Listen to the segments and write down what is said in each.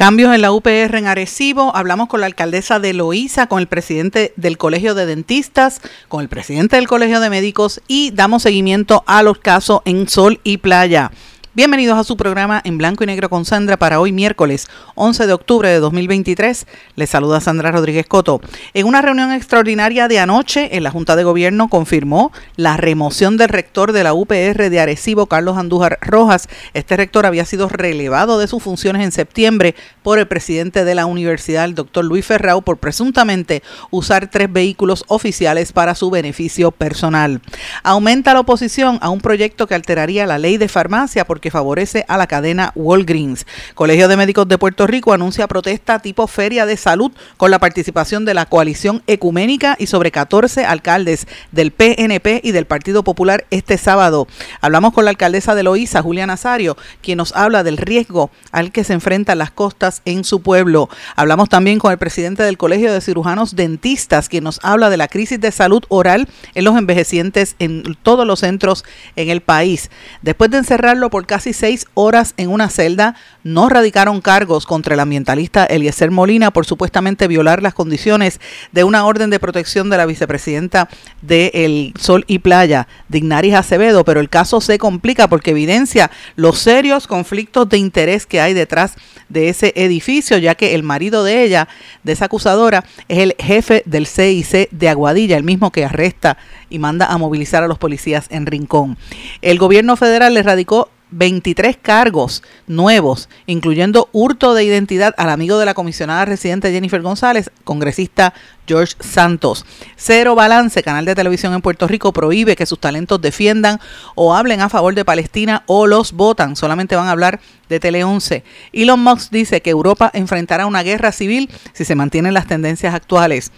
Cambios en la UPR en Arecibo. Hablamos con la alcaldesa de Loíza, con el presidente del Colegio de Dentistas, con el presidente del Colegio de Médicos y damos seguimiento a los casos en Sol y Playa. Bienvenidos a su programa en blanco y negro con Sandra para hoy miércoles 11 de octubre de 2023. Les saluda Sandra Rodríguez Coto. En una reunión extraordinaria de anoche en la Junta de Gobierno confirmó la remoción del rector de la UPR de Arecibo, Carlos Andújar Rojas. Este rector había sido relevado de sus funciones en septiembre por el presidente de la universidad, el doctor Luis Ferrao, por presuntamente usar tres vehículos oficiales para su beneficio personal. Aumenta la oposición a un proyecto que alteraría la ley de farmacia por que favorece a la cadena Walgreens. Colegio de Médicos de Puerto Rico anuncia protesta tipo feria de salud con la participación de la coalición ecuménica y sobre 14 alcaldes del PNP y del Partido Popular este sábado. Hablamos con la alcaldesa de Loíza, Julia Nazario, quien nos habla del riesgo al que se enfrentan las costas en su pueblo. Hablamos también con el presidente del Colegio de Cirujanos Dentistas, quien nos habla de la crisis de salud oral en los envejecientes en todos los centros en el país. Después de encerrarlo por casi seis horas en una celda, no radicaron cargos contra el ambientalista Eliezer Molina por supuestamente violar las condiciones de una orden de protección de la vicepresidenta de El Sol y Playa, Dignaris Acevedo, pero el caso se complica porque evidencia los serios conflictos de interés que hay detrás de ese edificio, ya que el marido de ella, de esa acusadora, es el jefe del CIC de Aguadilla, el mismo que arresta y manda a movilizar a los policías en Rincón. El gobierno federal le radicó 23 cargos nuevos, incluyendo hurto de identidad al amigo de la comisionada residente Jennifer González, congresista George Santos. Cero Balance, canal de televisión en Puerto Rico, prohíbe que sus talentos defiendan o hablen a favor de Palestina o los votan. Solamente van a hablar de Tele 11. Elon Musk dice que Europa enfrentará una guerra civil si se mantienen las tendencias actuales.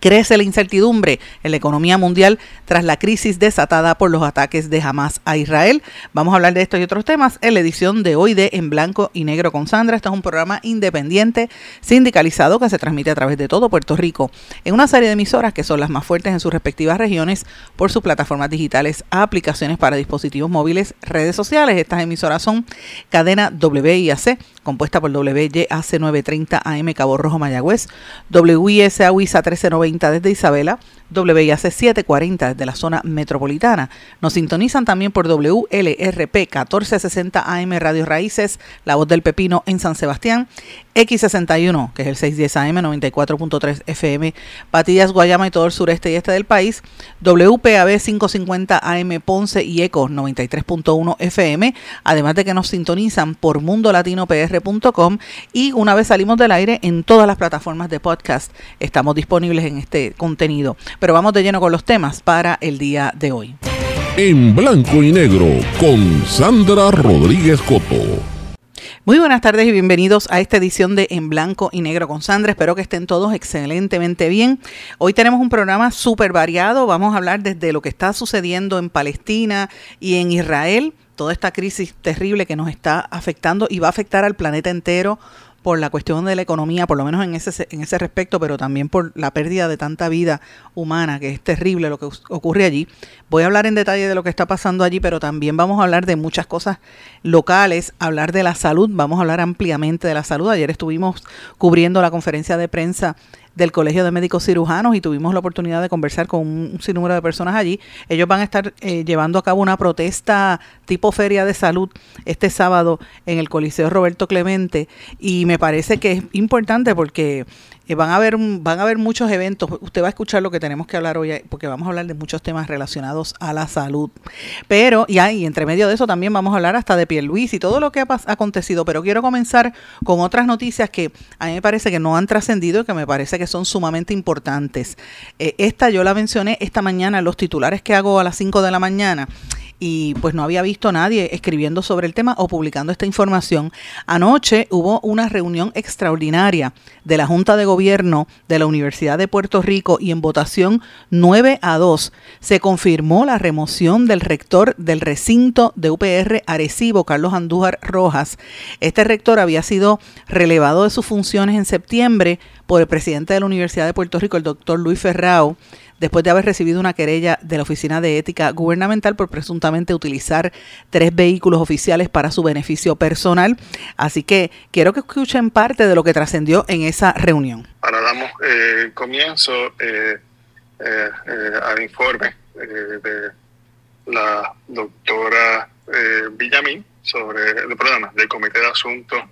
Crece la incertidumbre en la economía mundial tras la crisis desatada por los ataques de Hamas a Israel. Vamos a hablar de esto y otros temas en la edición de hoy de En Blanco y Negro con Sandra. Este es un programa independiente, sindicalizado, que se transmite a través de todo Puerto Rico en una serie de emisoras que son las más fuertes en sus respectivas regiones por sus plataformas digitales, aplicaciones para dispositivos móviles, redes sociales. Estas emisoras son Cadena WIAC, compuesta por WYAC 930 AM Cabo Rojo Mayagüez, WISA WISA 1390 desde Isabela, WIAC 740 desde la zona metropolitana. Nos sintonizan también por WLRP 1460 AM Radio Raíces, La Voz del Pepino en San Sebastián, X61, que es el 610 AM 94.3 FM, Patillas, Guayama y todo el sureste y este del país, WPAB 550 AM Ponce y ECO 93.1 FM, además de que nos sintonizan por mundolatinopr.com y una vez salimos del aire en todas las plataformas de podcast estamos disponibles en este contenido. Pero vamos de lleno con los temas para el día de hoy. En blanco y negro con Sandra Rodríguez Coto. Muy buenas tardes y bienvenidos a esta edición de En Blanco y Negro con Sandra. Espero que estén todos excelentemente bien. Hoy tenemos un programa súper variado. Vamos a hablar desde lo que está sucediendo en Palestina y en Israel, toda esta crisis terrible que nos está afectando y va a afectar al planeta entero por la cuestión de la economía, por lo menos en ese, en ese respecto, pero también por la pérdida de tanta vida humana, que es terrible lo que ocurre allí. Voy a hablar en detalle de lo que está pasando allí, pero también vamos a hablar de muchas cosas locales, hablar de la salud, vamos a hablar ampliamente de la salud. Ayer estuvimos cubriendo la conferencia de prensa del Colegio de Médicos Cirujanos y tuvimos la oportunidad de conversar con un sinnúmero de personas allí. Ellos van a estar eh, llevando a cabo una protesta tipo feria de salud este sábado en el Coliseo Roberto Clemente y me parece que es importante porque eh, van a haber van a haber muchos eventos. Usted va a escuchar lo que tenemos que hablar hoy, porque vamos a hablar de muchos temas relacionados a la salud. Pero, y, ahí, entre medio de eso también vamos a hablar hasta de Luis y todo lo que ha acontecido. Pero quiero comenzar con otras noticias que a mí me parece que no han trascendido y que me parece que son sumamente importantes. Eh, esta yo la mencioné esta mañana en los titulares que hago a las 5 de la mañana y pues no había visto a nadie escribiendo sobre el tema o publicando esta información. Anoche hubo una reunión extraordinaria de la Junta de Gobierno de la Universidad de Puerto Rico y en votación 9 a 2 se confirmó la remoción del rector del recinto de UPR Arecibo, Carlos Andújar Rojas. Este rector había sido relevado de sus funciones en septiembre por el presidente de la Universidad de Puerto Rico, el doctor Luis Ferrao, después de haber recibido una querella de la Oficina de Ética Gubernamental por presuntamente utilizar tres vehículos oficiales para su beneficio personal. Así que quiero que escuchen parte de lo que trascendió en esa reunión. Ahora damos eh, comienzo eh, eh, al informe de la doctora Villamín sobre el programa del Comité de Asuntos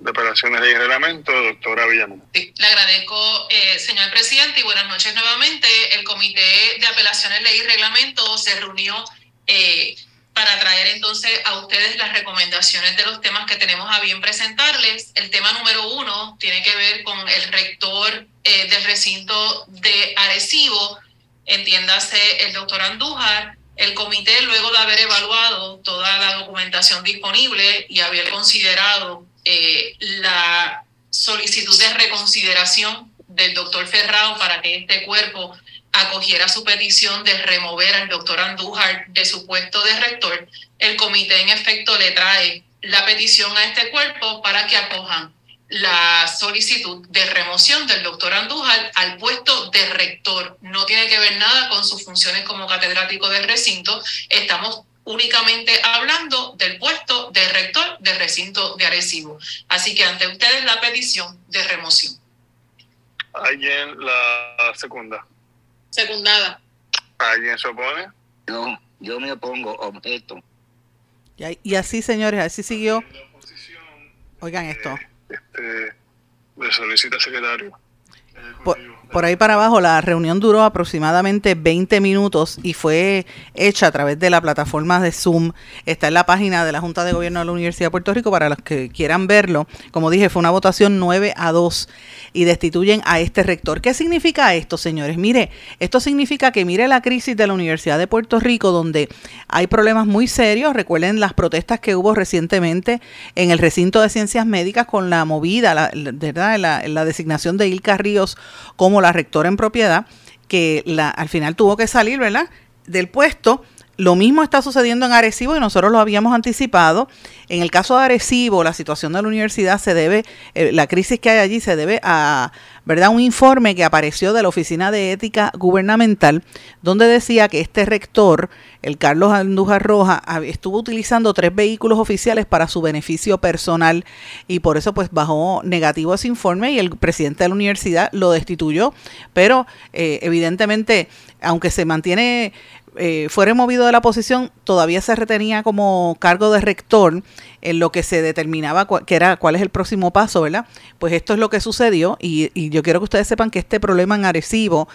de Operaciones y Reglamento, doctora Villamón. Sí, le agradezco, eh, señor presidente, y buenas noches nuevamente. El Comité de Apelaciones, Ley y Reglamento se reunió eh, para traer entonces a ustedes las recomendaciones de los temas que tenemos a bien presentarles. El tema número uno tiene que ver con el rector eh, del recinto de Arecibo, entiéndase el doctor Andújar. El comité, luego de haber evaluado toda la documentación disponible y haber considerado eh, la solicitud de reconsideración del doctor Ferrao para que este cuerpo acogiera su petición de remover al doctor Andújar de su puesto de rector, el comité en efecto le trae la petición a este cuerpo para que acojan la solicitud de remoción del doctor Andújar al puesto de rector. No tiene que ver nada con sus funciones como catedrático del recinto. Estamos únicamente hablando del puesto de rector del recinto de Arecibo. Así que ante ustedes la petición de remoción. ¿Alguien la segunda? Secundada. ¿Alguien se opone? No, yo me opongo, objeto. Y, así, señores, así siguió. Oigan esto. Este, le solicita secretario. Por, por ahí para abajo, la reunión duró aproximadamente 20 minutos y fue hecha a través de la plataforma de Zoom. Está en la página de la Junta de Gobierno de la Universidad de Puerto Rico para los que quieran verlo. Como dije, fue una votación 9 a 2 y destituyen a este rector. ¿Qué significa esto, señores? Mire, esto significa que mire la crisis de la Universidad de Puerto Rico, donde hay problemas muy serios. Recuerden las protestas que hubo recientemente en el recinto de ciencias médicas con la movida, la, ¿verdad? La, la designación de Ilka Como la rectora en propiedad, que la, al final tuvo que salir, ¿verdad? Del puesto. Lo mismo está sucediendo en Arecibo y nosotros lo habíamos anticipado. En el caso de Arecibo, la situación de la universidad se debe, eh, la crisis que hay allí se debe a, ¿verdad? Un informe que apareció de la Oficina de Ética Gubernamental, donde decía que este rector, el Carlos Andújar Roja, estuvo utilizando tres vehículos oficiales para su beneficio personal y por eso pues bajó negativo ese informe y el presidente de la universidad lo destituyó, pero eh, evidentemente, aunque se mantiene eh, fue removido de la posición, todavía se retenía como cargo de rector en lo que se determinaba que era cuál es el próximo paso, ¿verdad? Pues esto es lo que sucedió y, y, yo quiero que ustedes sepan que este problema en Arecibo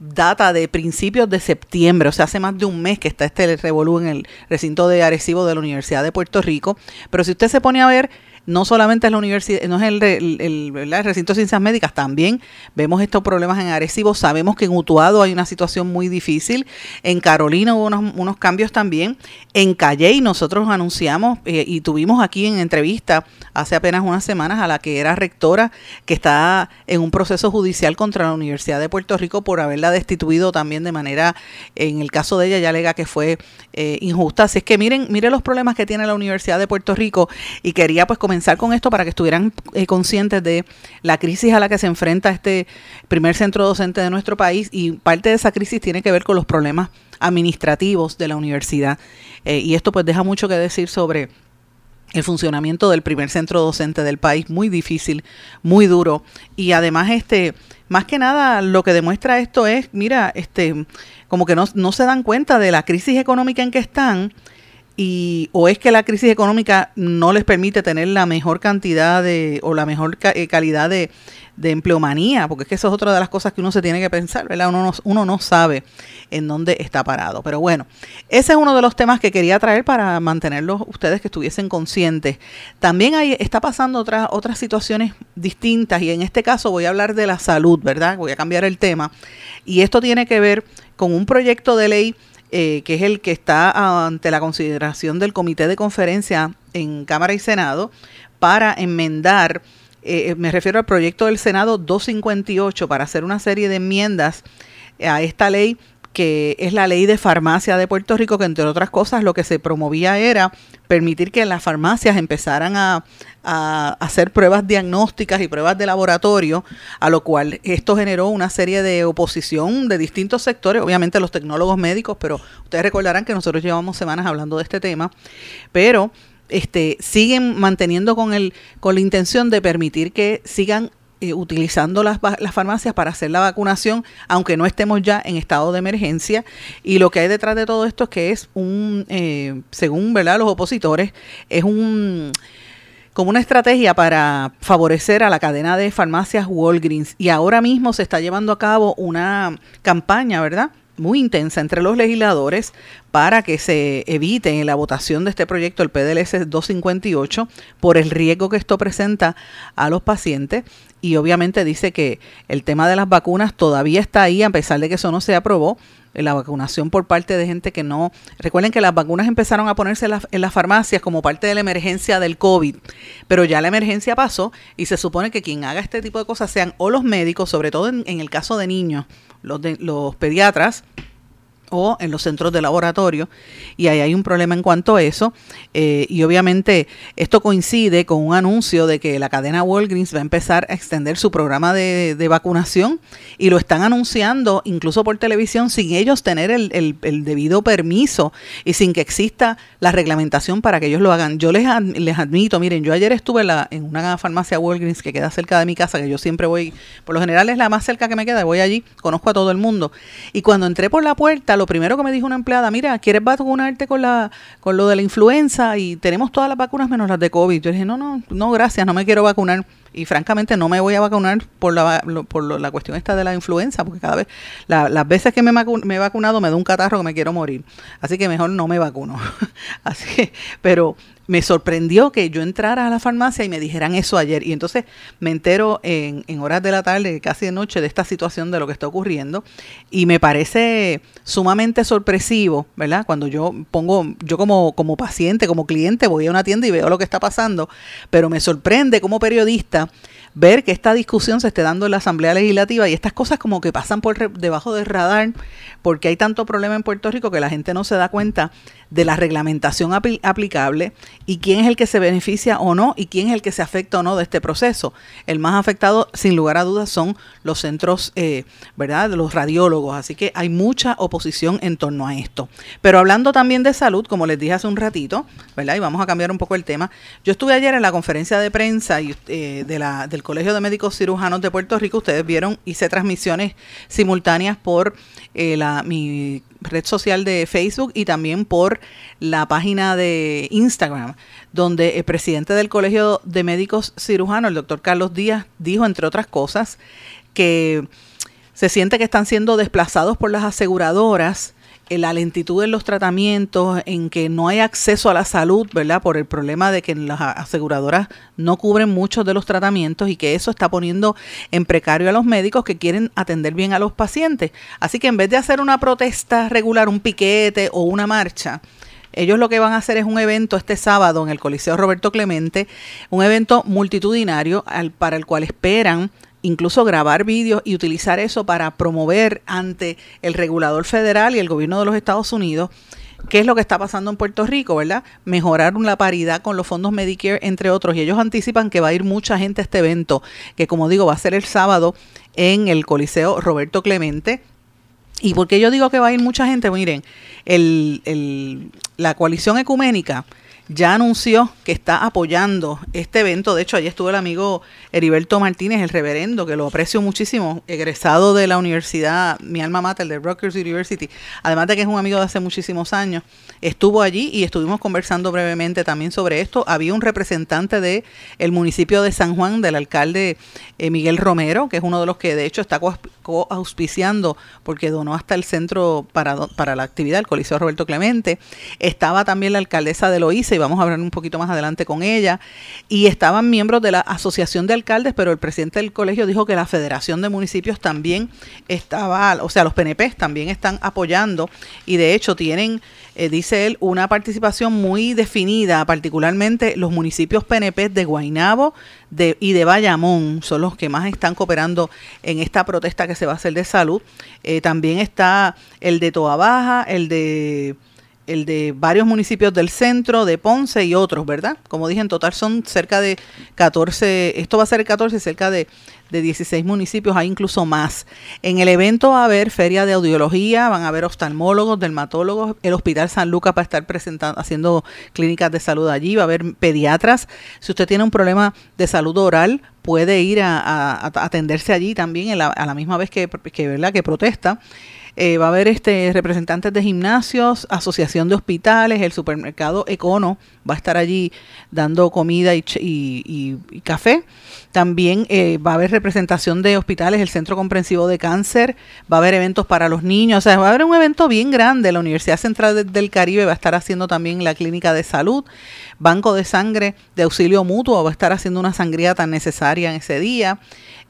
data de principios de septiembre, o sea, hace más de un mes que está este revolú en el recinto de Arecibo de la Universidad de Puerto Rico, pero si usted se pone a ver no solamente es la universidad, no es el, recinto de ciencias médicas, también vemos estos problemas en Arecibo, sabemos que en Utuado hay una situación muy difícil, en Carolina hubo unos, cambios también, en Calley nosotros anunciamos eh, y tuvimos aquí en entrevista hace apenas unas semanas a la que era rectora, que está en un proceso judicial contra la Universidad de Puerto Rico por haberla destituido también de manera, en el caso de ella ya alega que fue eh, injusta, así es que miren, miren los problemas que tiene la Universidad de Puerto Rico. Y quería pues comenzar con esto para que estuvieran eh, conscientes de la crisis a la que se enfrenta este primer centro docente de nuestro país y parte de esa crisis tiene que ver con los problemas administrativos de la universidad. Eh, y esto pues deja mucho que decir sobre el funcionamiento del primer centro docente del país, muy difícil, muy duro. Y además, este, más que nada, lo que demuestra esto es, mira, este, como que no, no se dan cuenta de la crisis económica en que están y o es que la crisis económica no les permite tener la mejor cantidad de o la mejor eh, calidad de, empleomanía, porque es que eso es otra de las cosas que uno se tiene que pensar, ¿verdad? Uno no, uno no sabe en dónde está parado. Pero bueno, ese es uno de los temas que quería traer para mantenerlos ustedes que estuviesen conscientes. También hay, está pasando otras, otras situaciones distintas y en este caso voy a hablar de la salud, ¿verdad? Voy a cambiar el tema. Y esto tiene que ver con un proyecto de ley eh, que es el que está ante la consideración del Comité de Conferencia en Cámara y Senado para enmendar, eh, me refiero al proyecto del Senado 258, para hacer una serie de enmiendas a esta ley que es la ley de farmacia de Puerto Rico, que entre otras cosas lo que se promovía era permitir que las farmacias empezaran a, hacer pruebas diagnósticas y pruebas de laboratorio, a lo cual esto generó una serie de oposición de distintos sectores, obviamente los tecnólogos médicos, pero ustedes recordarán que nosotros llevamos semanas hablando de este tema, pero este, siguen manteniendo con, el, con la intención de permitir que sigan eh, utilizando las, las, farmacias para hacer la vacunación, aunque no estemos ya en estado de emergencia. Y lo que hay detrás de todo esto es que es un, eh, según ¿verdad? los opositores, es un como una estrategia para favorecer a la cadena de farmacias Walgreens. Y ahora mismo se está llevando a cabo una campaña, ¿verdad? Muy intensa entre los legisladores para que se evite en la votación de este proyecto, el PDLS 258, por el riesgo que esto presenta a los pacientes. Y obviamente dice que el tema de las vacunas todavía está ahí, a pesar de que eso no se aprobó la vacunación por parte de gente que no... Recuerden que las vacunas empezaron a ponerse en, las farmacias como parte de la emergencia del COVID, pero ya la emergencia pasó y se supone que quien haga este tipo de cosas sean o los médicos, sobre todo en, en el caso de niños, los, de, los pediatras, o en los centros de laboratorio y ahí hay un problema en cuanto a eso eh, y obviamente esto coincide con un anuncio de que la cadena Walgreens va a empezar a extender su programa de, vacunación y lo están anunciando incluso por televisión sin ellos tener el, el, debido permiso y sin que exista la reglamentación para que ellos lo hagan. Yo les, les admito, miren, yo ayer estuve la, en una farmacia Walgreens que queda cerca de mi casa, que yo siempre voy, por lo general es la más cerca que me queda, voy allí, conozco a todo el mundo y cuando entré por la puerta, lo primero que me dijo una empleada, mira, ¿quieres vacunarte con la con lo de la influenza? Y tenemos todas las vacunas menos las de COVID. Yo dije, no, no, no, gracias, no me quiero vacunar. Y francamente no me voy a vacunar por la, por la cuestión esta de la influenza, porque cada vez, las veces que me, me he vacunado me da un catarro que me quiero morir. Así que mejor no me vacuno. Así que, pero me sorprendió que yo entrara a la farmacia y me dijeran eso ayer. Y entonces me entero en, horas de la tarde, casi de noche, de esta situación, de lo que está ocurriendo. Y me parece sumamente sorpresivo, ¿verdad? Cuando yo pongo, yo como, como paciente, como cliente, voy a una tienda y veo lo que está pasando. Pero me sorprende como periodista ver que esta discusión se esté dando en la Asamblea Legislativa y estas cosas como que pasan por debajo del radar porque hay tanto problema en Puerto Rico que la gente no se da cuenta de la reglamentación aplicable y quién es el que se beneficia o no y quién es el que se afecta o no de este proceso. El más afectado, sin lugar a dudas, son los centros, eh, ¿verdad? Los radiólogos. Así que hay mucha oposición en torno a esto. Pero hablando también de salud, como les dije hace un ratito, ¿verdad? Y vamos a cambiar un poco el tema. Yo estuve ayer en la conferencia de prensa y, eh, de la, del Colegio de Médicos Cirujanos de Puerto Rico. Ustedes vieron, hice transmisiones simultáneas por eh, la, mi red social de Facebook y también por la página de Instagram, donde el presidente del Colegio de Médicos Cirujanos, el doctor Carlos Díaz, dijo, entre otras cosas, que se siente que están siendo desplazados por las aseguradoras la lentitud en los tratamientos, en que no hay acceso a la salud, ¿verdad? Por el problema de que las aseguradoras no cubren muchos de los tratamientos y que eso está poniendo en precario a los médicos que quieren atender bien a los pacientes. Así que en vez de hacer una protesta regular, un piquete o una marcha, ellos lo que van a hacer es un evento este sábado en el Coliseo Roberto Clemente, un evento multitudinario al, para el cual esperan incluso grabar vídeos y utilizar eso para promover ante el regulador federal y el gobierno de los Estados Unidos qué es lo que está pasando en Puerto Rico, ¿verdad? Mejorar la paridad con los fondos Medicare, entre otros. Y ellos anticipan que va a ir mucha gente a este evento, que como digo, va a ser el sábado en el Coliseo Roberto Clemente. ¿Y por qué yo digo que va a ir mucha gente? Miren, el, la coalición ecuménica ya anunció que está apoyando este evento. De hecho, allí estuvo el amigo Heriberto Martínez, el reverendo, que lo aprecio muchísimo, egresado de la universidad, mi alma mater, de Rutgers University, además de que es un amigo de hace muchísimos años. Estuvo allí y estuvimos conversando brevemente también sobre esto. Había un representante del el municipio de San Juan, del alcalde eh, Miguel Romero, que es uno de los que de hecho está co-auspiciando porque donó hasta el centro para, para la actividad, el Coliseo Roberto Clemente. Estaba también la alcaldesa de Loíza vamos a hablar un poquito más adelante con ella. Y estaban miembros de la Asociación de Alcaldes, pero el presidente del colegio dijo que la Federación de Municipios también estaba, o sea, los PNP también están apoyando y de hecho tienen eh, dice él, una participación muy definida, particularmente los municipios PNP de Guainabo y de Bayamón, son los que más están cooperando en esta protesta que se va a hacer de salud. Eh, también está el de Toa Baja, el de el de varios municipios del centro, de Ponce y otros, ¿verdad? Como dije, en total son cerca de 14, esto va a ser el 14, cerca de, de 16 municipios, hay incluso más. En el evento va a haber feria de audiología, van a haber oftalmólogos, dermatólogos, el Hospital San Lucas va a estar presentando, haciendo clínicas de salud allí, va a haber pediatras. Si usted tiene un problema de salud oral, puede ir a, atenderse allí también a la misma vez que, que, ¿verdad? que protesta. Eh, va a haber este representantes de gimnasios, asociación de hospitales, el supermercado Econo va a estar allí dando comida y, café. También eh, va a haber representación de hospitales, el Centro Comprensivo de Cáncer, va a haber eventos para los niños, o sea, va a haber un evento bien grande. La Universidad Central del Caribe va a estar haciendo también la clínica de salud, Banco de Sangre de Auxilio Mutuo va a estar haciendo una sangría tan necesaria en ese día.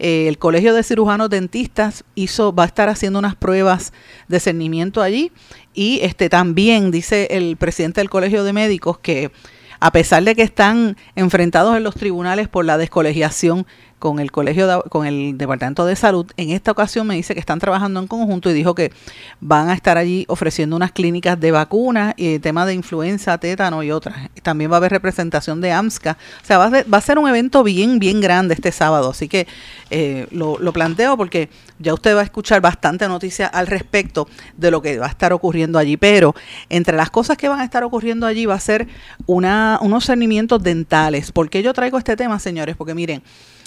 Eh, el Colegio de Cirujanos Dentistas hizo, va a estar haciendo unas pruebas de cernimiento allí. Y este también dice el presidente del Colegio de Médicos que a pesar de que están enfrentados en los tribunales por la descolegiación con el colegio con el departamento de salud en esta ocasión me dice que están trabajando en conjunto y dijo que van a estar allí ofreciendo unas clínicas de vacunas y tema de influenza tétano y otras. También va a haber representación de AMSCA. O sea va a, ser, un evento bien bien grande este sábado. Así que eh, lo, lo planteo porque ya usted va a escuchar bastante noticia al respecto de lo que va a estar ocurriendo allí. Pero entre las cosas que van a estar ocurriendo allí va a ser una, unos cernimientos dentales. ¿por qué yo traigo este tema señores? porque miren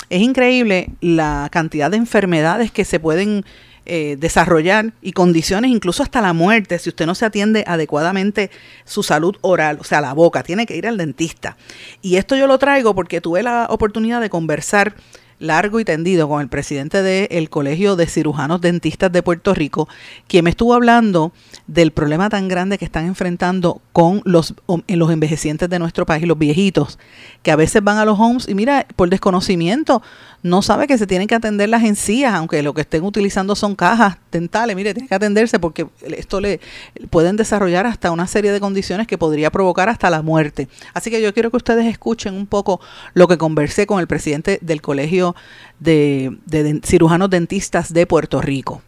es increíble la cantidad de enfermedades que se pueden eh, desarrollar y condiciones, incluso hasta la muerte, si usted no se atiende adecuadamente su salud oral, o sea, la boca, tiene que ir al dentista. Y esto yo lo traigo porque tuve la oportunidad de conversar largo y tendido con el presidente del Colegio de Cirujanos Dentistas de Puerto Rico, quien me estuvo hablando del problema tan grande que están enfrentando con los, los envejecientes de nuestro país, los viejitos, que a veces van a los homes y mira, por desconocimiento, no sabe que se tienen que atender las encías, aunque lo que estén utilizando son cajas dentales, mire, tiene que atenderse porque esto le pueden desarrollar hasta una serie de condiciones que podría provocar hasta la muerte. Así que yo quiero que ustedes escuchen un poco lo que conversé con el presidente del Colegio de, de Cirujanos Dentistas de Puerto Rico.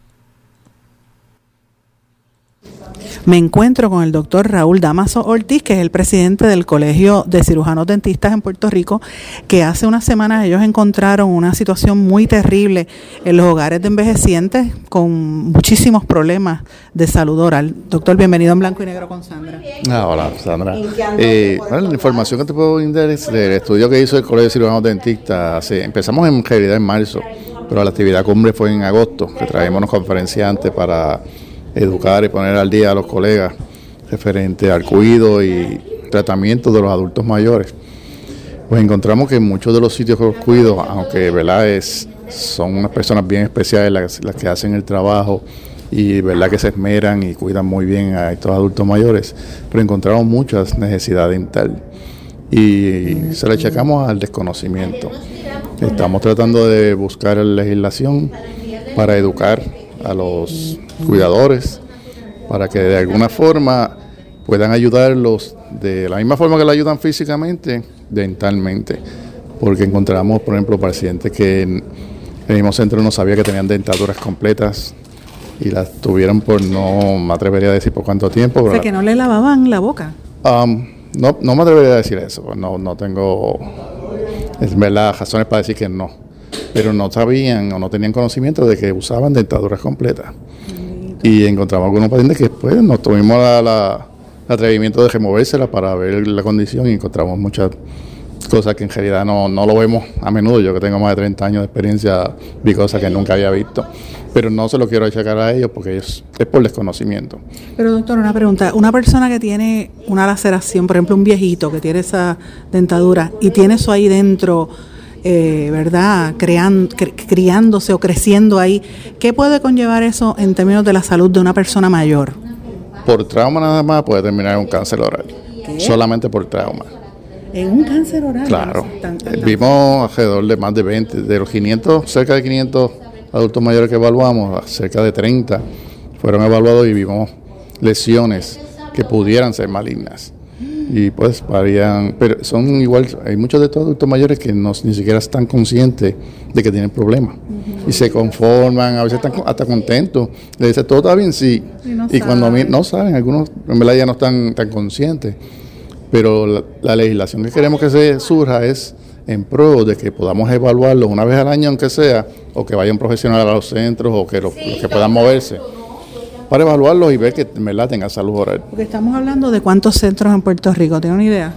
Me encuentro con el doctor Raúl Damaso Ortiz, que es el presidente del Colegio de Cirujanos Dentistas en Puerto Rico, que hace unas semanas ellos encontraron una situación muy terrible en los hogares de envejecientes con muchísimos problemas de salud oral. Doctor, bienvenido en Blanco y Negro con Sandra. Ah, hola, Sandra. Eh, la información que te puedo brindar es del estudio que hizo el Colegio de Cirujanos Dentistas. empezamos en realidad en marzo, pero la actividad cumbre fue en agosto, que traemos unos conferenciantes para educar y poner al día a los colegas referente al cuidado y tratamiento de los adultos mayores. Pues encontramos que muchos de los sitios que los cuido, aunque ¿verdad? Es, son unas personas bien especiales las, las, que hacen el trabajo y verdad que se esmeran y cuidan muy bien a estos adultos mayores, pero encontramos muchas necesidades dental y se le achacamos al desconocimiento. Estamos tratando de buscar legislación para educar a los cuidadores para que de alguna forma puedan ayudarlos de la misma forma que lo ayudan físicamente, dentalmente. Porque encontramos, por ejemplo, pacientes que en el mismo centro no sabía que tenían dentaduras completas y las tuvieron por, no me atrevería a decir por cuánto tiempo. O sea, que no le lavaban la boca. Um, no, no me atrevería a decir eso, no, no tengo, es verdad, razones para decir que no pero no sabían o no tenían conocimiento de que usaban dentaduras completas. Y encontramos algunos pacientes que después nos tuvimos la, el atrevimiento de removérsela para ver la condición y encontramos muchas cosas que en realidad no, no, lo vemos a menudo. Yo que tengo más de 30 años de experiencia vi cosas que nunca había visto, pero no se lo quiero achacar a ellos porque es, es por desconocimiento. Pero doctor, una pregunta, una persona que tiene una laceración, por ejemplo un viejito que tiene esa dentadura y tiene eso ahí dentro eh, ¿verdad?, Crean, criándose o creciendo ahí. ¿Qué puede conllevar eso en términos de la salud de una persona mayor? Por trauma nada más puede terminar en un cáncer oral. Solamente por trauma. ¿En un cáncer oral? Claro. Vimos alrededor de más de 20, de los 500, cerca de 500 adultos mayores que evaluamos, cerca de 30 fueron evaluados y vimos lesiones que pudieran ser malignas. Y pues varían, pero son igual, hay muchos de estos adultos mayores que no, ni siquiera están conscientes de que tienen problemas. Y se conforman, a veces están hasta contentos. Le dicen, todo está bien, sí. Y, cuando no saben, algunos en verdad ya no están tan conscientes. Pero la, legislación que queremos que se surja es en pro de que podamos evaluarlos una vez al año, aunque sea, o que vayan profesionales a los centros, o que, los que puedan moverse para evaluarlos y ver que en verdad tenga salud oral. Porque estamos hablando de cuántos centros en Puerto Rico, ¿tiene una idea?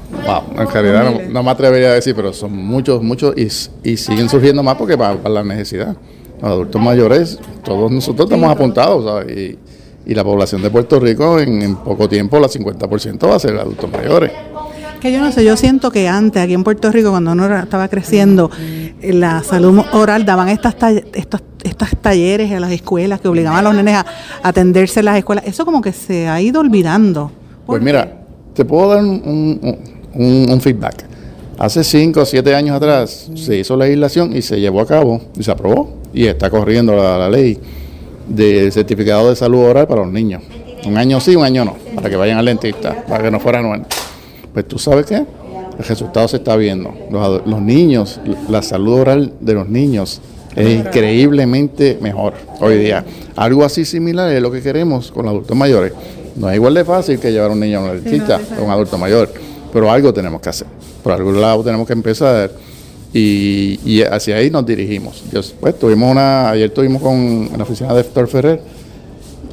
en realidad no, me atrevería a decir, pero son muchos, muchos y, siguen surgiendo más porque para, la necesidad. Los adultos mayores, todos nosotros estamos apuntados, ¿sabes? Y, la población de Puerto Rico en, poco tiempo, la 50% va a ser adultos mayores. Que yo no sé, yo siento que antes, aquí en Puerto Rico, cuando uno estaba creciendo, la salud oral daban estas, estos estos talleres en las escuelas que obligaban a los nenes a atenderse en las escuelas, eso como que se ha ido olvidando. Pues mira, te puedo dar un, feedback. Hace 5 o 7 años atrás se hizo legislación y se llevó a cabo y se aprobó y está corriendo la, ley de certificado de salud oral para los niños. Un año sí, un año no, para que vayan al dentista, para que no fuera anual. Pues tú sabes qué, el resultado se está viendo. Los, los niños, la salud oral de los niños es increíblemente mejor hoy día. Algo así similar es lo que queremos con los adultos mayores. No es igual de fácil que llevar a un niño a una dentista o un adulto mayor, pero algo tenemos que hacer. Por algún lado tenemos que empezar y, hacia ahí nos dirigimos. pues, tuvimos una, ayer estuvimos con, la oficina de Héctor Ferrer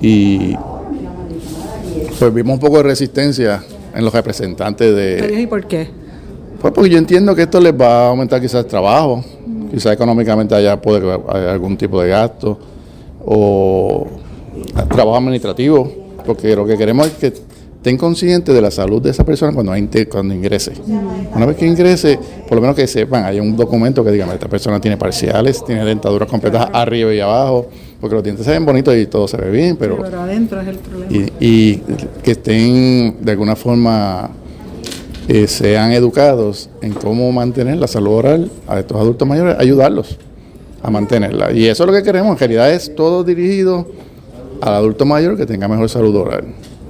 y pues vimos un poco de resistencia en los representantes de... ¿Y por qué? Pues porque yo entiendo que esto les va a aumentar quizás el trabajo, quizás económicamente allá puede haber algún tipo de gasto o trabajo administrativo, porque lo que queremos es que estén conscientes de la salud de esa persona cuando, cuando ingrese. Una vez que ingrese, por lo menos que sepan, hay un documento que diga, esta persona tiene parciales, tiene dentaduras completas arriba y abajo, porque los dientes se ven bonitos y todo se ve bien, pero, pero adentro es el problema. Y, y que estén de alguna forma eh, sean educados en cómo mantener la salud oral a estos adultos mayores, ayudarlos a mantenerla. Y eso es lo que queremos, en realidad es todo dirigido al adulto mayor que tenga mejor salud oral.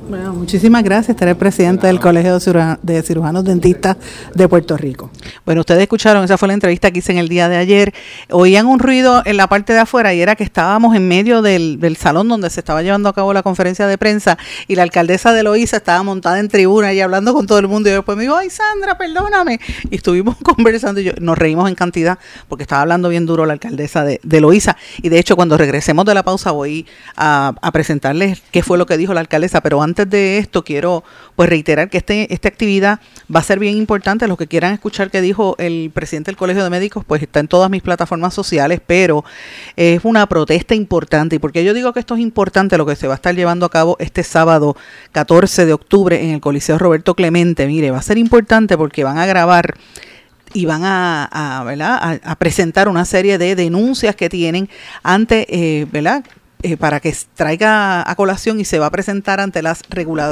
Bueno, muchísimas gracias. Estaré presidente del Colegio de Cirujanos Dentistas de Puerto Rico. Bueno, ustedes escucharon, esa fue la entrevista que hice en el día de ayer. Oían un ruido en la parte de afuera y era que estábamos en medio del, salón donde se estaba llevando a cabo la conferencia de prensa y la alcaldesa de Loíza estaba montada en tribuna y hablando con todo el mundo. Y después me dijo, ay Sandra, perdóname. Y estuvimos conversando y yo, nos reímos en cantidad porque estaba hablando bien duro la alcaldesa de, de Loíza. Y de hecho, cuando regresemos de la pausa voy a, a presentarles qué fue lo que dijo la alcaldesa, pero antes de esto, quiero pues reiterar que este, esta actividad va a ser bien importante. Los que quieran escuchar que dijo el presidente del Colegio de Médicos, pues está en todas mis plataformas sociales, pero es una protesta importante. ¿Y porque yo digo que esto es importante? Lo que se va a estar llevando a cabo este sábado 14 de octubre en el Coliseo Roberto Clemente. Mire, va a ser importante porque van a grabar y van a, a, presentar una serie de denuncias que tienen ante eh, ¿verdad? Eh, para que traiga a colación y se va a presentar ante las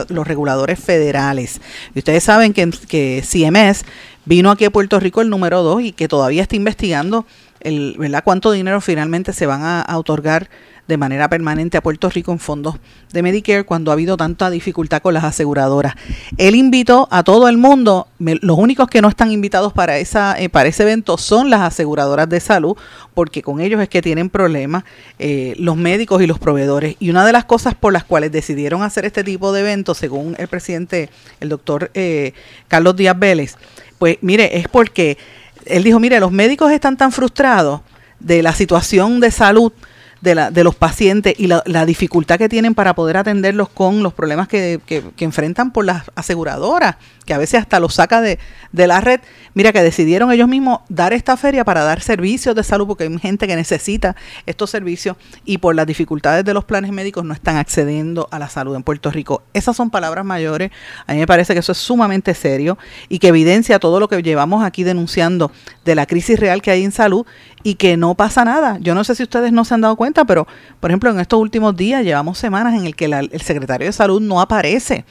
los reguladores federales. Y ustedes saben que, que CMS vino aquí a Puerto Rico el número 2 y que todavía está investigando el, ¿verdad? cuánto dinero finalmente se van a otorgar de manera permanente a Puerto Rico en fondos de Medicare cuando ha habido tanta dificultad con las aseguradoras. Él invitó a todo el mundo, los únicos que no están invitados para, esa, eh, para ese evento son las aseguradoras de salud, porque con ellos es que tienen problemas eh, los médicos y los proveedores. Y una de las cosas por las cuales decidieron hacer este tipo de eventos, según el presidente, el doctor eh, Carlos Díaz Vélez, pues mire, es porque él dijo, mire, los médicos están tan frustrados de la situación de salud de, la, de los pacientes y la, dificultad que tienen para poder atenderlos con los problemas que, que, enfrentan por las aseguradoras, que a veces hasta los saca de, de, la red. Mira que decidieron ellos mismos dar esta feria para dar servicios de salud, porque hay gente que necesita estos servicios y por las dificultades de los planes médicos no están accediendo a la salud en Puerto Rico. Esas son palabras mayores. A mí me parece que eso es sumamente serio y que evidencia todo lo que llevamos aquí denunciando de la crisis real que hay en salud y que no pasa nada. Yo no sé si ustedes no se han dado cuenta, pero por ejemplo en estos últimos días llevamos semanas en el que el secretario de salud no aparece.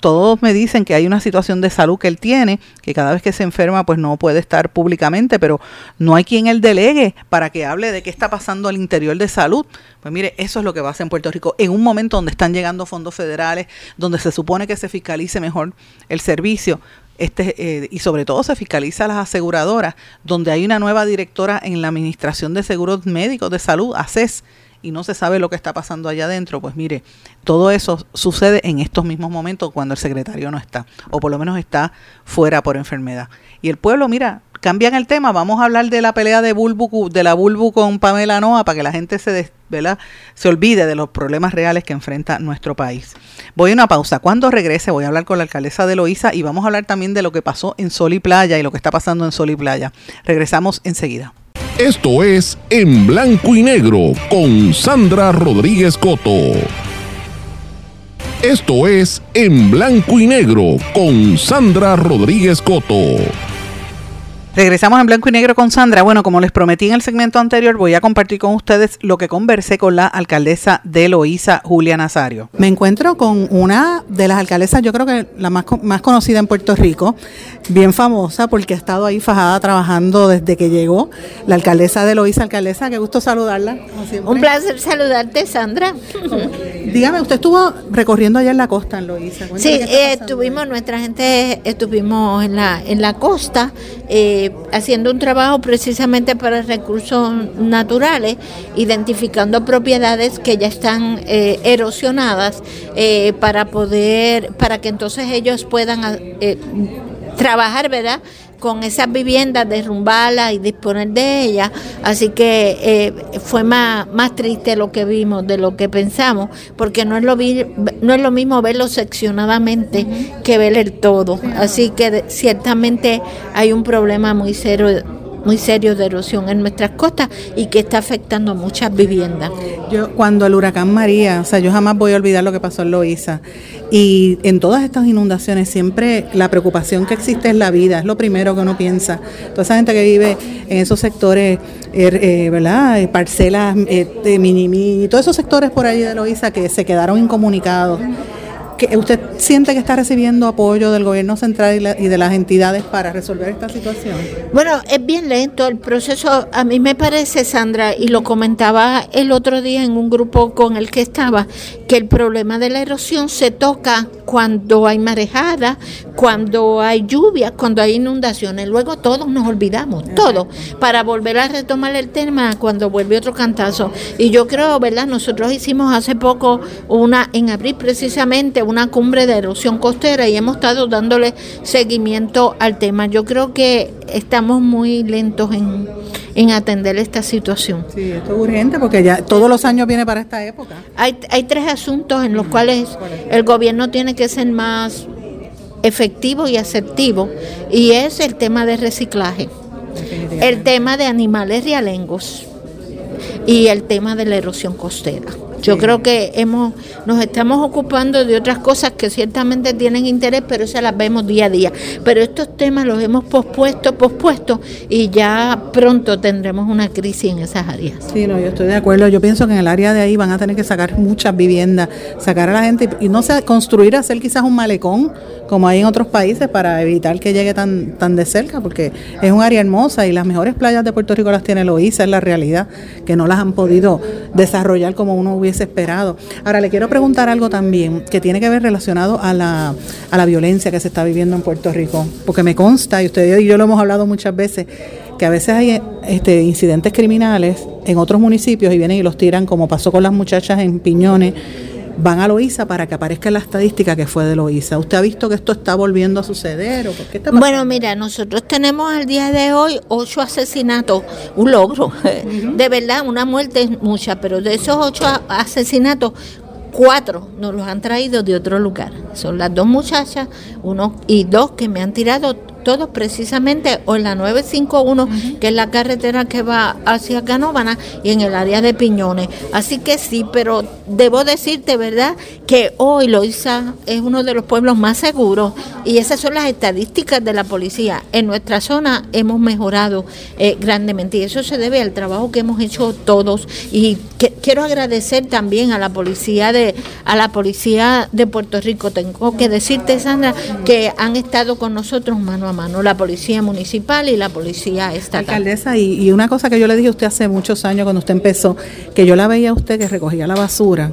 todos me dicen que hay una situación de salud que él tiene, que cada vez que se enferma pues no puede estar públicamente, pero no hay quien él delegue para que hable de qué está pasando al interior de salud. Pues mire, eso es lo que pasa en Puerto Rico, en un momento donde están llegando fondos federales, donde se supone que se fiscalice mejor el servicio, este, eh, y sobre todo se fiscaliza a las aseguradoras, donde hay una nueva directora en la Administración de Seguros Médicos de Salud, ACES, y no se sabe lo que está pasando allá adentro, pues mire, todo eso sucede en estos mismos momentos cuando el secretario no está, o por lo menos está fuera por enfermedad. Y el pueblo, mira, cambian el tema, vamos a hablar de la pelea de Bulbu, de la Bulbu con Pamela Noa para que la gente se, se olvide de los problemas reales que enfrenta nuestro país. Voy a una pausa. Cuando regrese voy a hablar con la alcaldesa de Loíza y vamos a hablar también de lo que pasó en Sol y Playa y lo que está pasando en Sol y Playa. Regresamos enseguida. Esto es En Blanco y Negro con Sandra Rodríguez Coto. Esto es En Blanco y Negro con Sandra Rodríguez Coto. Regresamos en blanco y negro con Sandra. Bueno, como les prometí en el segmento anterior, voy a compartir con ustedes lo que conversé con la alcaldesa de Loíza, Julia Nazario. Me encuentro con una de las alcaldesas, yo creo que la más, más conocida en Puerto Rico, bien famosa porque ha estado ahí fajada trabajando desde que llegó, la alcaldesa de Loíza. Alcaldesa, qué gusto saludarla. Un placer saludarte, Sandra. Dígame, usted estuvo recorriendo allá en la costa, en Loíza. Sí, eh, estuvimos, nuestra gente estuvimos en la, en la costa. Eh, eh, haciendo un trabajo precisamente para recursos naturales, identificando propiedades que ya están eh, erosionadas eh, para poder, para que entonces ellos puedan trabajar, ¿verdad? Con esas viviendas, derrumbarlas y disponer de ellas. Así que eh, fue más, más triste lo que vimos de lo que pensamos, porque no es lo, no es lo mismo verlo seccionadamente que ver el todo. Así que ciertamente hay un problema muy serio muy serio de erosión en nuestras costas y que está afectando muchas viviendas. Yo cuando el huracán María, o sea, yo jamás voy a olvidar lo que pasó en Loíza y en todas estas inundaciones siempre la preocupación que existe es la vida, es lo primero que uno piensa. Toda esa gente que vive en esos sectores, er, eh, ¿verdad? Eh, parcelas eh, mini, mini, todos esos sectores por ahí de Loíza que se quedaron incomunicados. ¿Usted siente que está recibiendo apoyo del gobierno central y, de las entidades para resolver esta situación? Bueno, es bien lento el proceso. A mí me parece, Sandra, y lo comentaba el otro día en un grupo con el que estaba, que el problema de la erosión se toca cuando hay marejada, cuando hay lluvia, cuando hay inundaciones. Luego todos nos olvidamos, todo, para volver a retomar el tema cuando vuelve otro cantazo. Y yo creo, ¿verdad? Nosotros hicimos hace poco una, en abril precisamente, una cumbre de erosión costera y hemos estado dándole seguimiento al tema. Yo creo que estamos muy lentos en, en atender esta situación. Sí, esto es urgente porque ya todos los años viene para esta época. Hay, hay tres asuntos en los cuales el gobierno tiene que ser más efectivo y asertivo y es el tema de reciclaje, el tema de animales realengos y el tema de la erosión costera. Yo creo que hemos, nos estamos ocupando de otras cosas que ciertamente tienen interés, pero esas las vemos día a día. Pero estos temas los hemos pospuesto, pospuesto, y ya pronto tendremos una crisis en esas áreas. Sí, no, yo estoy de acuerdo. Yo pienso que en el área de ahí van a tener que sacar muchas viviendas, sacar a la gente y, no sé, construir, hacer quizás un malecón, como hay en otros países, para evitar que llegue tan, tan de cerca, porque es un área hermosa y las mejores playas de Puerto Rico las tiene Loíza, es la realidad, que no las han podido desarrollar como uno hubiera esperado. Ahora le quiero preguntar algo también que tiene que ver relacionado a la, a la violencia que se está viviendo en Puerto Rico, porque me consta, y usted y yo lo hemos hablado muchas veces, que a veces hay este, incidentes criminales en otros municipios y vienen y los tiran, como pasó con las muchachas en Piñones, van a Loíza para que aparezca la estadística que fue de Loíza. ¿Usted ha visto que esto está volviendo a suceder o qué está Bueno, mira, nosotros tenemos al día de hoy ocho asesinatos, un logro. De verdad, una muerte es mucha, pero de esos ocho asesinatos, cuatro nos los han traído de otro lugar. Son las dos muchachas, uno y dos que me han tirado todos precisamente o en la 951, que es la carretera que va hacia Canóvana, y en el área de Piñones. Así que sí, pero debo decirte, ¿verdad?, que hoy Loiza es uno de los pueblos más seguros y esas son las estadísticas de la policía. En nuestra zona hemos mejorado eh, grandemente y eso se debe al trabajo que hemos hecho todos. Y quiero agradecer también a la policía de a la policía de Puerto Rico. Tengo que decirte, Sandra, que han estado con nosotros mano la policía municipal y la policía estatal. Alcaldesa, y, una cosa que yo le dije a usted hace muchos años cuando usted empezó, que yo la veía a usted que recogía la basura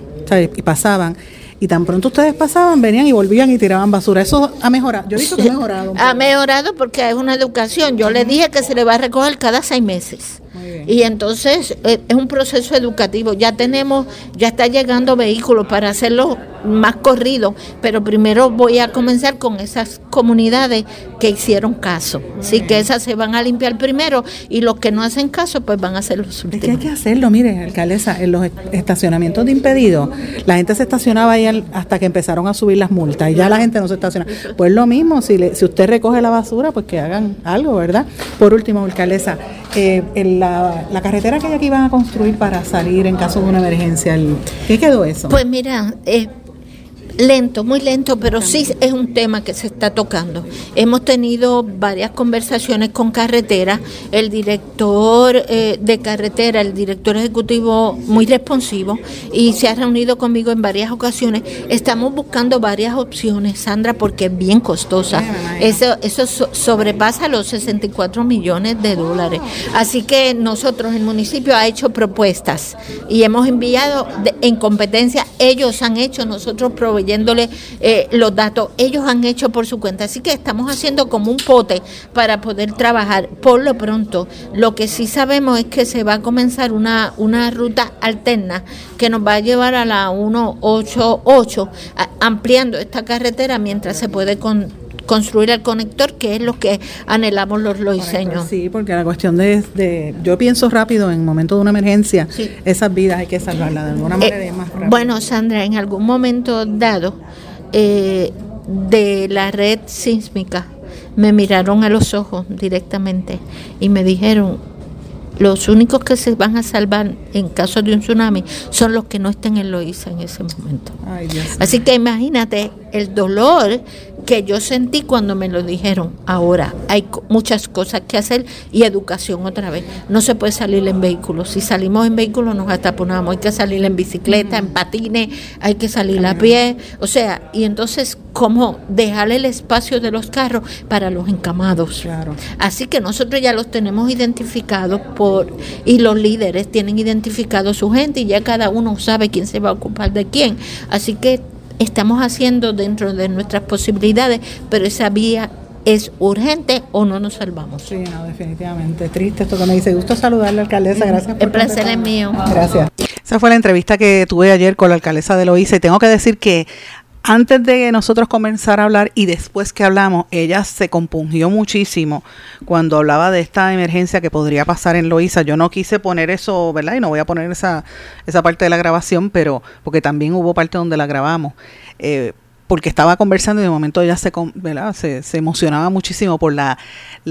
y pasaban y tan pronto ustedes pasaban, venían y volvían y tiraban basura. Eso ha mejorado. Yo he visto que ha mejorado. Ha mejorado porque es una educación. Yo le dije que se le va a recoger cada seis meses. Y entonces eh, es un proceso educativo. Ya tenemos, ya está llegando vehículos para hacerlo más corrido, pero primero voy a comenzar con esas comunidades que hicieron caso. Así que esas se van a limpiar primero y los que no hacen caso pues van a hacer los últimos. Es que hay que hacerlo, mire, alcaldesa, en los estacionamientos de impedidos, la gente se estacionaba ahí hasta que empezaron a subir las multas y ya la gente no se estaciona. Pues lo mismo, si, si usted recoge la basura, pues que hagan algo, ¿verdad? Por último, alcaldesa, eh, la, la, carretera que aquí iban a construir para salir en caso de una emergencia, ¿qué quedó eso? Pues mira, eh, Lento, muy lento, pero sí es un tema que se está tocando. Hemos tenido varias conversaciones con carretera, el director eh, de carretera, el director ejecutivo muy responsivo y se ha reunido conmigo en varias ocasiones. Estamos buscando varias opciones, Sandra, porque es bien costosa. Eso, eso sobrepasa los 64 millones de dólares. Así que nosotros, el municipio ha hecho propuestas y hemos enviado en competencia, ellos han hecho, nosotros proveyendo yéndole eh, los datos, ellos han hecho por su cuenta. Así que estamos haciendo como un pote para poder trabajar. Por lo pronto, lo que sí sabemos es que se va a comenzar una, una ruta alterna que nos va a llevar a la 188, ampliando esta carretera mientras se puede con construir el conector, que es lo que anhelamos los loiseños. Sí, porque la cuestión de, de, yo pienso rápido en momento de una emergencia, esas vidas hay que salvarlas de alguna manera eh, más rápido. Bueno, Sandra, en algún momento dado eh, de la red sísmica me miraron a los ojos directamente y me dijeron, los únicos que se van a salvar en caso de un tsunami son los que no estén en Loíza en ese momento. Así que imagínate el dolor que yo sentí cuando me lo dijeron. Ahora hay muchas cosas que hacer y educación otra vez. No se puede salir en vehículos. Si salimos en vehículos nos ataponamos. Hay que salir en bicicleta, en patines, hay que salir a pie. O sea, y entonces, ¿cómo dejarle el espacio de los carros para los encamados? Claro. Así que nosotros ya los tenemos identificados por y los líderes tienen identificado su gente y ya cada uno sabe quién se va a ocupar de quién. Así que estamos haciendo dentro de nuestras posibilidades, pero esa vía es urgente o no nos salvamos. Sí, no, definitivamente. Triste esto que me dice. Gusto saludarle, alcaldesa. Gracias por El placer es mío. Gracias. Esa fue la entrevista que tuve ayer con la alcaldesa de Loíza y tengo que decir que antes de nosotros comenzar a hablar y después que hablamos, ella se compungió muchísimo cuando hablaba de esta emergencia que podría pasar en Loíza. Yo no quise poner eso, ¿verdad? Y no voy a poner esa, esa parte de la grabación, pero porque también hubo parte donde la grabamos. Eh, porque estaba conversando y de momento ella se, se, emocionaba muchísimo por la,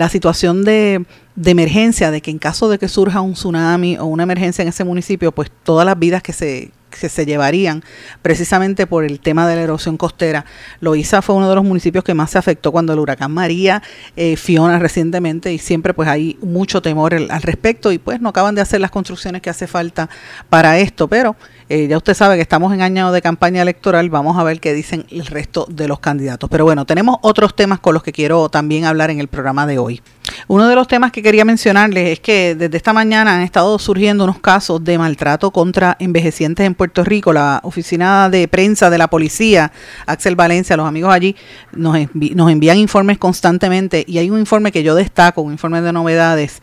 situación de, de, emergencia, de que en caso de que surja un tsunami o una emergencia en ese municipio, pues todas las vidas que se, que se llevarían precisamente por el tema de la erosión costera. Loíza fue uno de los municipios que más se afectó cuando el huracán María, eh, Fiona recientemente y siempre pues hay mucho temor al respecto y pues no acaban de hacer las construcciones que hace falta para esto, pero eh, ya usted sabe que estamos en año de campaña electoral, vamos a ver qué dicen el resto de los candidatos. Pero bueno, tenemos otros temas con los que quiero también hablar en el programa de hoy. Uno de los temas que quería mencionarles es que desde esta mañana han estado surgiendo unos casos de maltrato contra envejecientes en Puerto Rico. La oficina de prensa de la policía, Axel Valencia, los amigos allí, nos, nos envían informes constantemente y hay un informe que yo destaco, un informe de novedades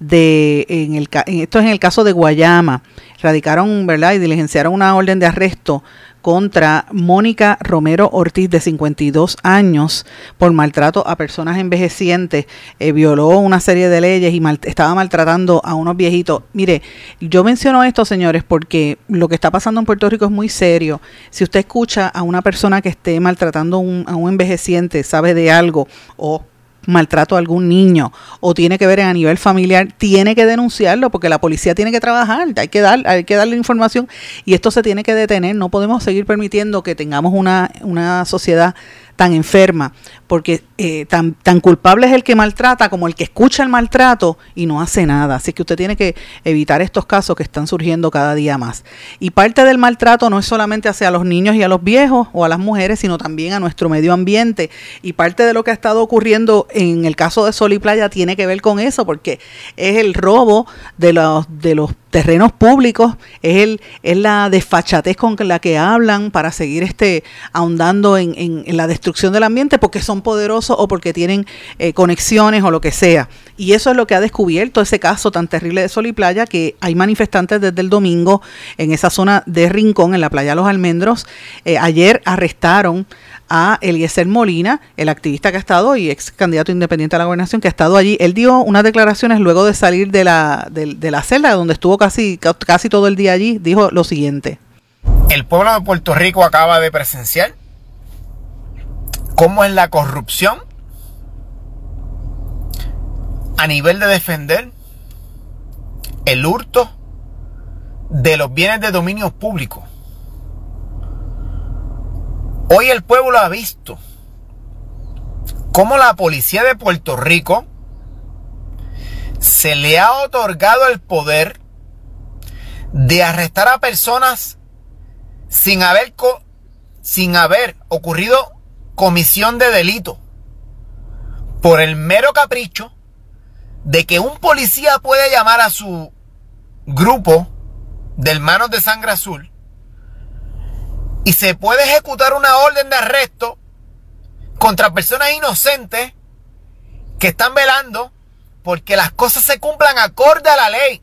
de en el esto es en el caso de Guayama radicaron verdad y diligenciaron una orden de arresto contra Mónica Romero Ortiz, de 52 años, por maltrato a personas envejecientes. Eh, violó una serie de leyes y estaba maltratando a unos viejitos. Mire, yo menciono esto, señores, porque lo que está pasando en Puerto Rico es muy serio. Si usted escucha a una persona que esté maltratando a un envejeciente, sabe de algo, o maltrato a algún niño o tiene que ver a nivel familiar, tiene que denunciarlo porque la policía tiene que trabajar, hay que dar, hay que darle información y esto se tiene que detener. No podemos seguir permitiendo que tengamos una, una sociedad tan enferma, porque eh, tan, tan culpable es el que maltrata como el que escucha el maltrato y no hace nada. Así que usted tiene que evitar estos casos que están surgiendo cada día más. Y parte del maltrato no es solamente hacia los niños y a los viejos o a las mujeres, sino también a nuestro medio ambiente. Y parte de lo que ha estado ocurriendo en el caso de Sol y Playa tiene que ver con eso, porque es el robo de los, de los terrenos públicos, es, el, es la desfachatez con la que hablan para seguir este ahondando en, en, la destrucción del ambiente porque son poderosos o porque tienen eh, conexiones o lo que sea. Y eso es lo que ha descubierto ese caso tan terrible de Sol y Playa, que hay manifestantes desde el domingo en esa zona de Rincón, en la playa Los Almendros. Eh, ayer arrestaron a Eliezer Molina, el activista que ha estado y ex candidato independiente a la gobernación que ha estado allí. Él dio unas declaraciones luego de salir de la, de, la celda, donde estuvo casi, casi todo el día allí. Dijo lo siguiente. El pueblo de Puerto Rico acaba de presenciar cómo es la corrupción a nivel de defender el hurto de los bienes de dominio público. Hoy el pueblo ha visto cómo la policía de Puerto Rico se le ha otorgado el poder de arrestar a personas sin haber, sin haber ocurrido comisión de delito por el mero capricho de que un policía puede llamar a su grupo de hermanos de sangre azul y se puede ejecutar una orden de arresto contra personas inocentes que están velando porque las cosas se cumplan acorde a la ley.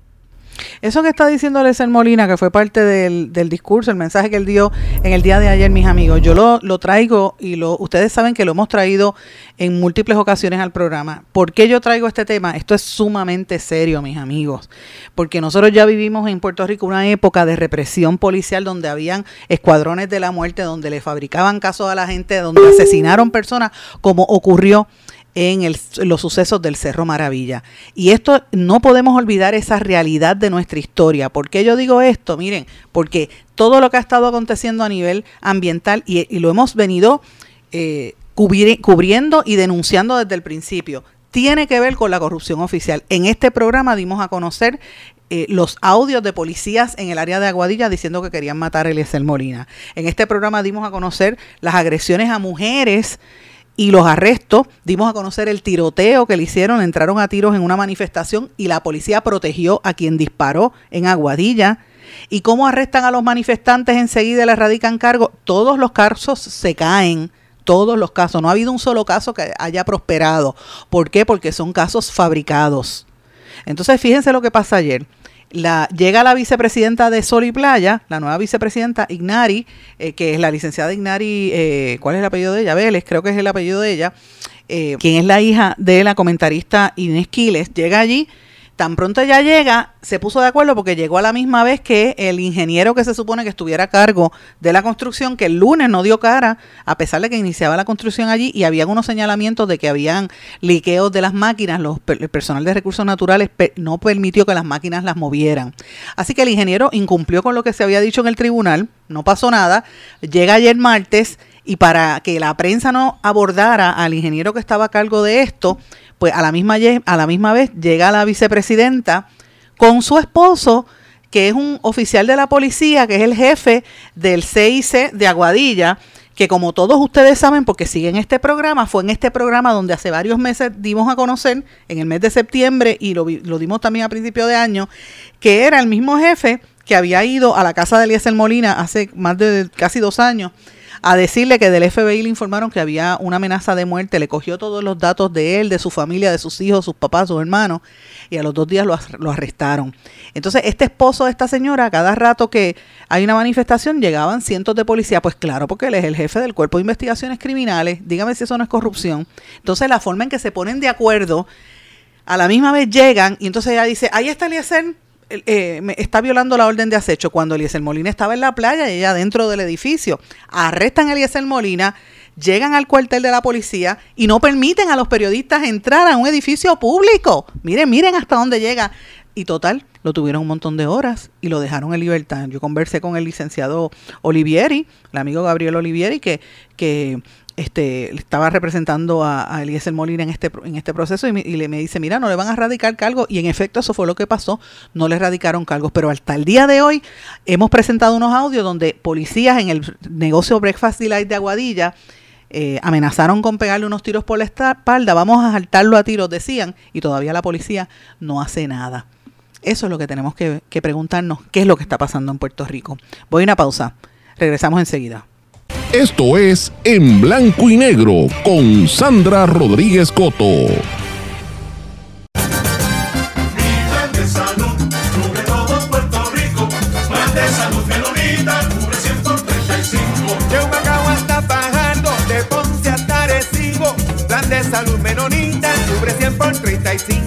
Eso que está diciendo Lecer Molina, que fue parte del, discurso, el mensaje que él dio en el día de ayer, mis amigos, yo lo, lo traigo y lo, ustedes saben que lo hemos traído en múltiples ocasiones al programa. ¿Por qué yo traigo este tema? Esto es sumamente serio, mis amigos, porque nosotros ya vivimos en Puerto Rico una época de represión policial donde habían escuadrones de la muerte, donde le fabricaban casos a la gente, donde asesinaron personas, como ocurrió en los sucesos del Cerro Maravilla. Y esto no podemos olvidar esa realidad de nuestra historia. ¿Por qué yo digo esto? Miren, porque todo lo que ha estado aconteciendo a nivel ambiental y, lo hemos venido eh, cubriendo y denunciando desde el principio, tiene que ver con la corrupción oficial. En este programa dimos a conocer eh, los audios de policías en el área de Aguadilla diciendo que querían matar a Eliezer Molina. En este programa dimos a conocer las agresiones a mujeres y los arrestos. Dimos a conocer el tiroteo que le hicieron, entraron a tiros en una manifestación y la policía protegió a quien disparó en Aguadilla. ¿Y cómo arrestan a los manifestantes enseguida le radican cargo? Todos los casos se caen, todos los casos. No ha habido un solo caso que haya prosperado. ¿Por qué? Porque son casos fabricados. Entonces, fíjense lo que pasa ayer la, llega la vicepresidenta de Sol y Playa, la nueva vicepresidenta Ignari, eh, que es la licenciada Ignari, eh, ¿cuál es el apellido de ella? Vélez, creo que es el apellido de ella, eh, quien es la hija de la comentarista Inés Quiles, llega allí Tan pronto ella llega, se puso de acuerdo porque llegó a la misma vez que el ingeniero que se supone que estuviera a cargo de la construcción, que el lunes no dio cara, a pesar de que iniciaba la construcción allí y había unos señalamientos de que habían liqueos de las máquinas, los, el personal de recursos naturales no permitió que las máquinas las movieran. Así que el ingeniero incumplió con lo que se había dicho en el tribunal, no pasó nada, llega ayer martes y para que la prensa no abordara al ingeniero que estaba a cargo de esto, pues a la misma, a la misma vez llega la vicepresidenta con su esposo, que es un oficial de la policía, que es el jefe del CIC de Aguadilla, que como todos ustedes saben, porque siguen este programa, fue en este programa donde hace varios meses dimos a conocer, en el mes de septiembre, y lo, lo dimos también a principio de año, que era el mismo jefe que había ido a la casa de Eliezer Molina hace más de casi dos años a decirle que del FBI le informaron que había una amenaza de muerte, le cogió todos los datos de él, de su familia, de sus hijos, sus papás, sus hermanos, y a los dos días lo, arrestaron. Entonces, este esposo de esta señora, cada rato que hay una manifestación, llegaban cientos de policías, pues claro, porque él es el jefe del Cuerpo de Investigaciones Criminales, dígame si eso no es corrupción. Entonces, la forma en que se ponen de acuerdo, a la misma vez llegan, y entonces ella dice, ahí está Eliezer, eh, está violando la orden de acecho cuando Eliezer Molina estaba en la playa y ella dentro del edificio. Arrestan a Eliezer Molina, llegan al cuartel de la policía y no permiten a los periodistas entrar a un edificio público. Miren, miren hasta dónde llega. Y total, lo tuvieron un montón de horas y lo dejaron en libertad. Yo conversé con el licenciado Olivieri, el amigo Gabriel Olivieri, que, que este, estaba representando a, a Eliezer Molina en este, en este proceso y, le, me dice, mira, no le van a radicar cargos. Y en efecto eso fue lo que pasó, no le radicaron cargos. Pero hasta el día de hoy hemos presentado unos audios donde policías en el negocio Breakfast Delight de Aguadilla eh, amenazaron con pegarle unos tiros por la espalda, vamos a saltarlo a tiros, decían, y todavía la policía no hace nada. Eso es lo que tenemos que, que preguntarnos, qué es lo que está pasando en Puerto Rico. Voy a una pausa, regresamos enseguida. Esto es En Blanco y Negro con Sandra Rodríguez Coto. Mi plan de salud cubre todo Puerto Rico. Plan de salud menonita cubre 100 por 35.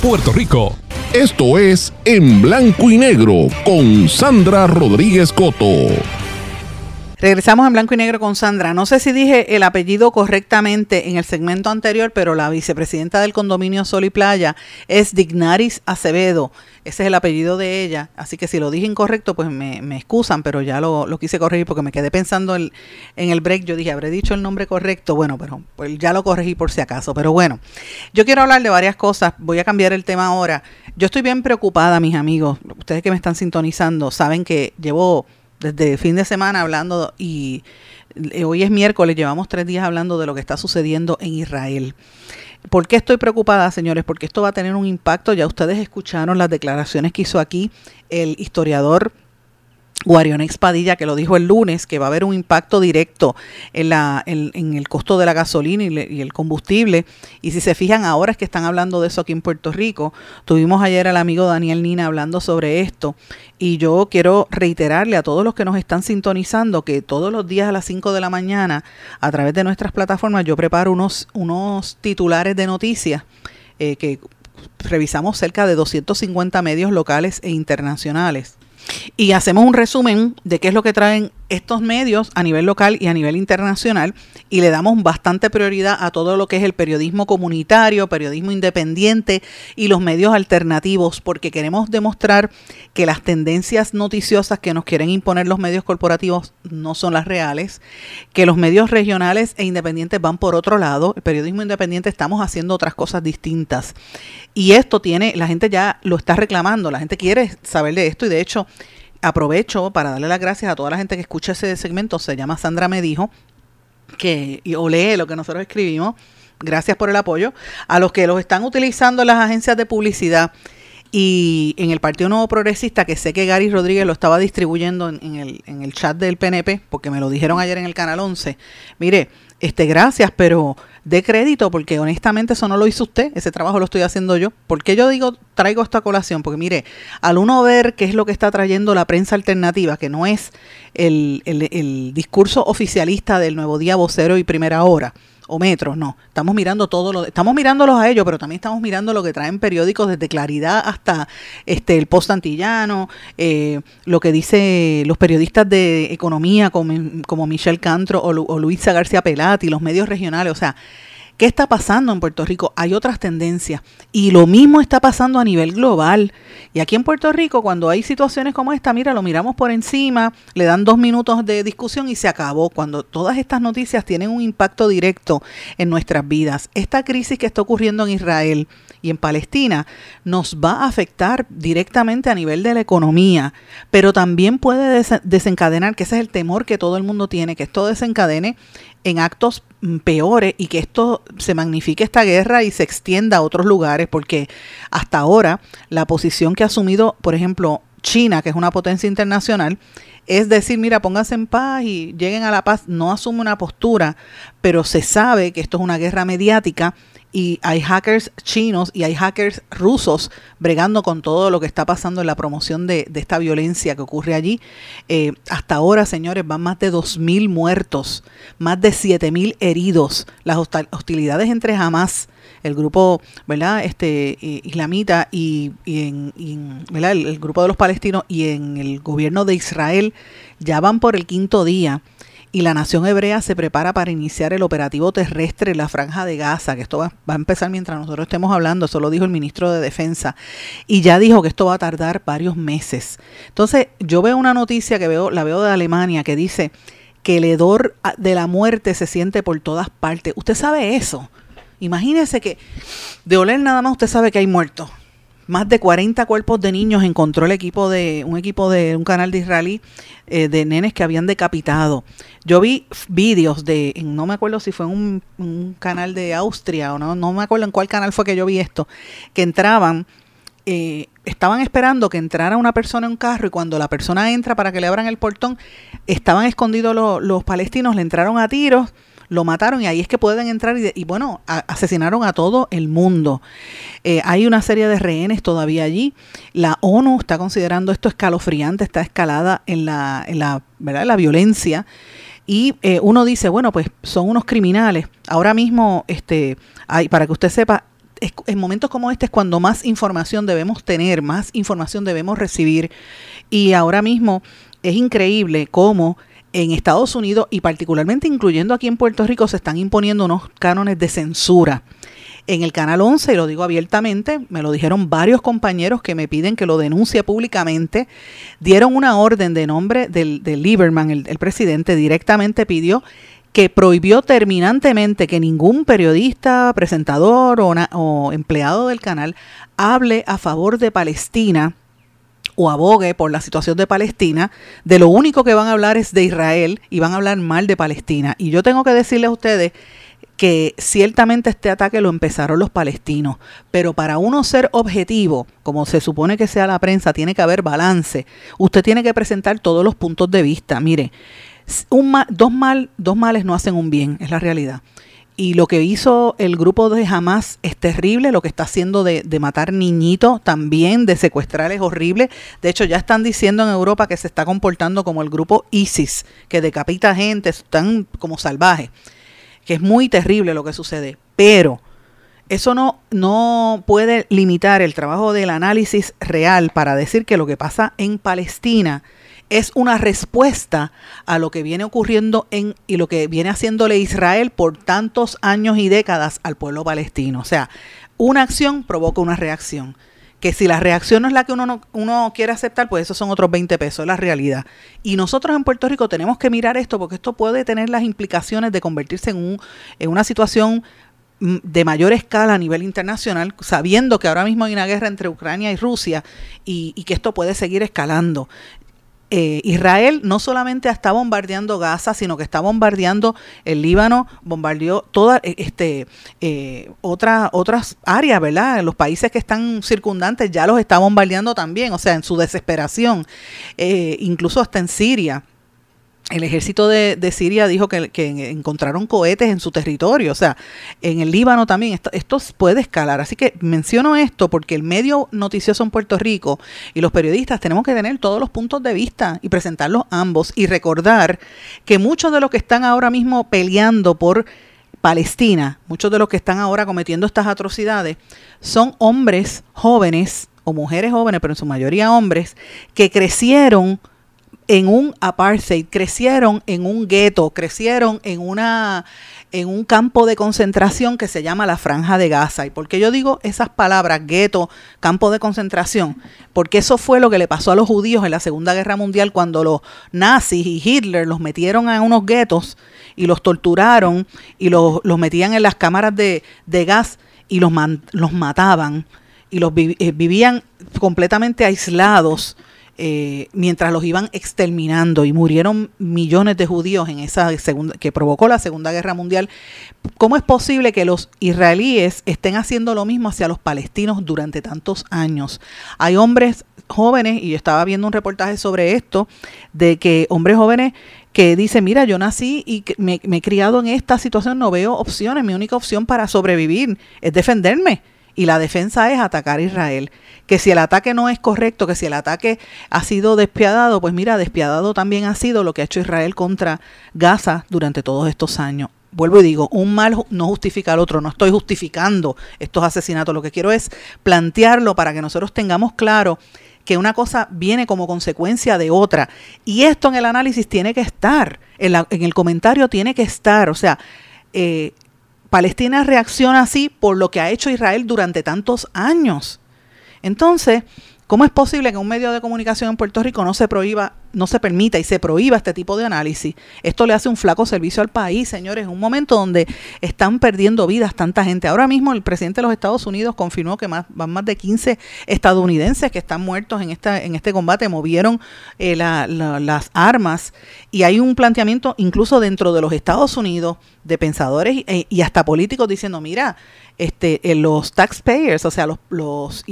Puerto Rico. Esto es En Blanco y Negro con Sandra Rodríguez Coto. Regresamos en blanco y negro con Sandra. No sé si dije el apellido correctamente en el segmento anterior, pero la vicepresidenta del condominio Sol y Playa es Dignaris Acevedo. Ese es el apellido de ella. Así que si lo dije incorrecto, pues me, me excusan, pero ya lo, lo, quise corregir porque me quedé pensando en, en, el break. Yo dije, habré dicho el nombre correcto. Bueno, pero pues ya lo corregí por si acaso. Pero bueno, yo quiero hablar de varias cosas. Voy a cambiar el tema ahora. Yo estoy bien preocupada, mis amigos. Ustedes que me están sintonizando saben que llevo desde fin de semana hablando y hoy es miércoles, llevamos tres días hablando de lo que está sucediendo en Israel. ¿Por qué estoy preocupada, señores? Porque esto va a tener un impacto. Ya ustedes escucharon las declaraciones que hizo aquí el historiador Guarionex Padilla, que lo dijo el lunes, que va a haber un impacto directo en, la, en, el costo de la gasolina y, el combustible. Y si se fijan, ahora es que están hablando de eso aquí en Puerto Rico. Tuvimos ayer al amigo Daniel Nina hablando sobre esto. Y yo quiero reiterarle a todos los que nos están sintonizando que todos los días a las 5 de la mañana, a través de nuestras plataformas, yo preparo unos, unos titulares de noticias eh, que revisamos cerca de 250 medios locales e internacionales y hacemos un resumen de qué es lo que traen estos medios a nivel local y a nivel internacional y le damos bastante prioridad a todo lo que es el periodismo comunitario, periodismo independiente y los medios alternativos porque queremos demostrar que las tendencias noticiosas que nos quieren imponer los medios corporativos no son las reales, que los medios regionales e independientes van por otro lado, el periodismo independiente estamos haciendo otras cosas distintas. Y esto tiene, la gente ya lo está reclamando, la gente quiere saber de esto y de hecho aprovecho para darle las gracias a toda la gente que escucha ese segmento, se llama Sandra Me Dijo, que o lee lo que nosotros escribimos. Gracias por el apoyo. A los que los están utilizando las agencias de publicidad y en el Partido Nuevo Progresista, que sé que Gary Rodríguez lo estaba distribuyendo en, el, en el chat del PNP, porque me lo dijeron ayer en el Canal 11. Mire, este, gracias, pero de crédito, porque honestamente eso no lo hizo usted, ese trabajo lo estoy haciendo yo. ¿Por qué yo digo, traigo esta colación? Porque mire, al uno ver qué es lo que está trayendo la prensa alternativa, que no es el, el, el discurso oficialista del Nuevo Día Vocero y Primera Hora, o metros, no. Estamos mirando todo lo, estamos mirándolos a ellos, pero también estamos mirando lo que traen periódicos desde Claridad hasta este el Post Antillano, eh, lo que dice los periodistas de economía como, como Michelle Cantro o, o Luisa García Pelati, los medios regionales, o sea, ¿Qué está pasando en Puerto Rico? Hay otras tendencias y lo mismo está pasando a nivel global. Y aquí en Puerto Rico, cuando hay situaciones como esta, mira, lo miramos por encima, le dan dos minutos de discusión y se acabó. Cuando todas estas noticias tienen un impacto directo en nuestras vidas. Esta crisis que está ocurriendo en Israel y en Palestina nos va a afectar directamente a nivel de la economía, pero también puede desencadenar, que ese es el temor que todo el mundo tiene, que esto desencadene en actos mm, peores y que esto se magnifique esta guerra y se extienda a otros lugares, porque hasta ahora la posición que ha asumido, por ejemplo, China, que es una potencia internacional, es decir, mira, pónganse en paz y lleguen a la paz, no asume una postura, pero se sabe que esto es una guerra mediática y hay hackers chinos y hay hackers rusos bregando con todo lo que está pasando en la promoción de, esta violencia que ocurre allí. Eh, hasta ahora, señores, van más de 2.000 muertos, más de 7.000 heridos. Las hostilidades entre Hamas, el grupo ¿verdad? Este, islamita y, en, El, el grupo de los palestinos y en el gobierno de Israel ya van por el quinto día y la nación hebrea se prepara para iniciar el operativo terrestre en la franja de Gaza, que esto va, a empezar mientras nosotros estemos hablando, eso lo dijo el ministro de Defensa, y ya dijo que esto va a tardar varios meses. Entonces, yo veo una noticia que veo, la veo de Alemania, que dice que el hedor de la muerte se siente por todas partes. ¿Usted sabe eso? Imagínese que de oler nada más usted sabe que hay muertos más de 40 cuerpos de niños encontró el equipo de un equipo de un canal de israelí eh, de nenes que habían decapitado. Yo vi vídeos de, no me acuerdo si fue un, un canal de Austria o no, no me acuerdo en cuál canal fue que yo vi esto, que entraban eh, estaban esperando que entrara una persona en un carro y cuando la persona entra para que le abran el portón, estaban escondidos los palestinos, le entraron a tiros lo mataron y ahí es que pueden entrar y, bueno, asesinaron a todo el mundo. Eh, hay una serie de rehenes todavía allí. La ONU está considerando esto escalofriante, está escalada en la, en la, ¿verdad? la violencia. Y eh, uno dice, bueno, pues son unos criminales. Ahora mismo, este, hay, para que usted sepa, en momentos como este es cuando más información debemos tener, más información debemos recibir. Y ahora mismo es increíble cómo en Estados Unidos y particularmente incluyendo aquí en Puerto Rico se están imponiendo unos cánones de censura. En el Canal 11, y lo digo abiertamente, me lo dijeron varios compañeros que me piden que lo denuncie públicamente, dieron una orden de nombre del, Lieberman, el, presidente, directamente pidió que prohibió terminantemente que ningún periodista, presentador o empleado del canal hable a favor de Palestina o abogue por la situación de Palestina, de lo único que van a hablar es de Israel y van a hablar mal de Palestina. Y yo tengo que decirles a ustedes que ciertamente este ataque lo empezaron los palestinos, pero para uno ser objetivo, como se supone que sea la prensa, tiene que haber balance. Usted tiene que presentar todos los puntos de vista. Mire, dos males no hacen un bien, es la realidad. Y lo que hizo el grupo de Hamas es terrible, lo que está haciendo de, matar niñitos también, de secuestrar es horrible. De hecho, ya están diciendo en Europa que se está comportando como el grupo ISIS, que decapita gente, están como salvajes, que es muy terrible lo que sucede. Pero eso no, no puede limitar el trabajo del análisis real para decir que lo que pasa en Palestina es una respuesta a lo que viene ocurriendo en y lo que viene haciéndole Israel por tantos años y décadas al pueblo palestino. O sea, una acción provoca una reacción. Que si la reacción no es la que uno, no, uno quiere aceptar, pues esos son otros 20 pesos, es la realidad. Y nosotros en Puerto Rico tenemos que mirar esto porque esto puede tener las implicaciones de convertirse en, un, en una situación mm, de mayor escala a nivel internacional, sabiendo que ahora mismo hay una guerra entre Ucrania y Rusia y, y que esto puede seguir escalando. Eh, Israel no solamente está bombardeando Gaza, sino que está bombardeando el Líbano, bombardeó todas eh, este, eh, otra, otras áreas, ¿verdad? Los países que están circundantes ya los está bombardeando también, o sea, en su desesperación, incluso hasta en Siria el ejército de, Siria dijo que, encontraron cohetes en su territorio, o sea, en el Líbano también, esto, puede escalar. Así que menciono esto porque el medio noticioso en Puerto Rico y los periodistas tenemos que tener todos los puntos de vista y presentarlos ambos y recordar que muchos de los que están ahora mismo peleando por Palestina, muchos de los que están ahora cometiendo estas atrocidades, son hombres jóvenes o mujeres jóvenes, pero en su mayoría hombres, que crecieron en un apartheid, crecieron en un gueto, crecieron en una en un campo de concentración que se llama la Franja de Gaza. ¿Y por qué yo digo esas palabras, gueto, campo de concentración? Porque eso fue lo que le pasó a los judíos en la Segunda Guerra Mundial cuando los nazis y Hitler los metieron a unos guetos y los torturaron y los, metían en las cámaras de, gas y los, los mataban y los eh, vivían completamente aislados eh, mientras los iban exterminando y murieron millones de judíos en esa segunda que provocó la Segunda Guerra Mundial. ¿Cómo es posible que los israelíes estén haciendo lo mismo hacia los palestinos durante tantos años? Hay hombres jóvenes y yo estaba viendo un reportaje sobre esto de que hombres jóvenes que dicen, mira, yo nací y me, me he criado en esta situación, no veo opciones, mi única opción para sobrevivir es defenderme y la defensa es atacar a Israel. Que si el ataque no es correcto, que si el ataque ha sido despiadado, pues mira, despiadado también ha sido lo que ha hecho Israel contra Gaza durante todos estos años. Vuelvo y digo, un mal no justifica al otro, no estoy justificando estos asesinatos, lo que quiero es plantearlo para que nosotros tengamos claro que una cosa viene como consecuencia de otra. Y esto en el análisis tiene que estar, en, el comentario tiene que estar, o sea, eh, Palestina reacciona así por lo que ha hecho Israel durante tantos años. Entonces, ¿cómo es posible que un medio de comunicación en Puerto Rico no se prohíba, no se permita y se prohíba este tipo de análisis? Esto le hace un flaco servicio al país, señores, en un momento donde están perdiendo vidas tanta gente. Ahora mismo el presidente de los Estados Unidos confirmó que más, van más de 15 estadounidenses que están muertos en, esta, en este combate, movieron eh, las armas y hay un planteamiento incluso dentro de los Estados Unidos de pensadores y, hasta políticos diciendo, mira, este, eh, los taxpayers, o sea, los,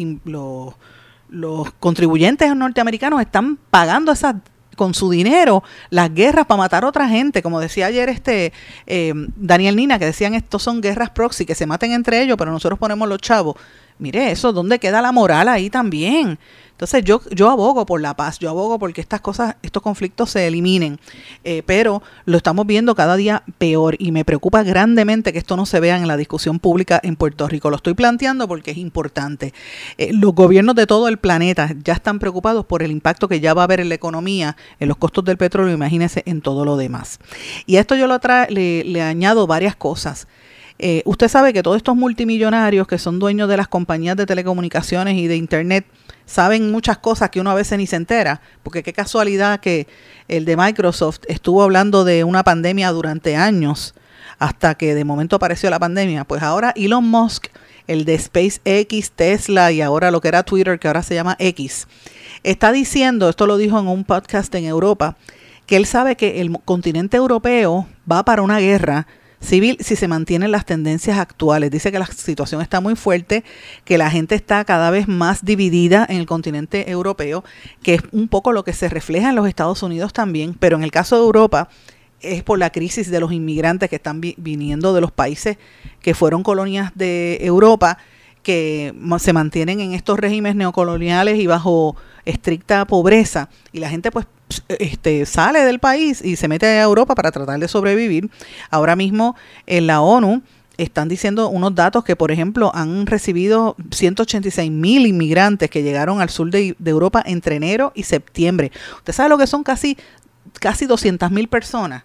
los contribuyentes norteamericanos están pagando esas con su dinero las guerras para matar a otra gente, como decía ayer este eh, Daniel Nina, que decían estos son guerras proxy, que se maten entre ellos, pero nosotros ponemos los chavos. Mire, eso, ¿dónde queda la moral ahí también? Entonces yo, yo abogo por la paz, yo abogo porque estas cosas, estos conflictos se eliminen, eh, pero lo estamos viendo cada día peor y me preocupa grandemente que esto no se vea en la discusión pública en Puerto Rico. Lo estoy planteando porque es importante. Eh, los gobiernos de todo el planeta ya están preocupados por el impacto que ya va a haber en la economía, en los costos del petróleo, imagínense en todo lo demás. Y a esto yo lo le, le añado varias cosas. Eh, usted sabe que todos estos multimillonarios que son dueños de las compañías de telecomunicaciones y de Internet saben muchas cosas que uno a veces ni se entera, porque qué casualidad que el de Microsoft estuvo hablando de una pandemia durante años hasta que de momento apareció la pandemia. Pues ahora Elon Musk, el de SpaceX, Tesla y ahora lo que era Twitter, que ahora se llama X, está diciendo, esto lo dijo en un podcast en Europa, que él sabe que el continente europeo va para una guerra civil si se mantienen las tendencias actuales. Dice que la situación está muy fuerte, que la gente está cada vez más dividida en el continente europeo, que es un poco lo que se refleja en los Estados Unidos también, pero en el caso de Europa es por la crisis de los inmigrantes que están viniendo de los países que fueron colonias de Europa que se mantienen en estos regímenes neocoloniales y bajo estricta pobreza y la gente pues este, sale del país y se mete a Europa para tratar de sobrevivir. Ahora mismo en la ONU están diciendo unos datos que, por ejemplo, han recibido 186 mil inmigrantes que llegaron al sur de, Europa entre enero y septiembre. Usted sabe lo que son casi, casi 200 mil personas.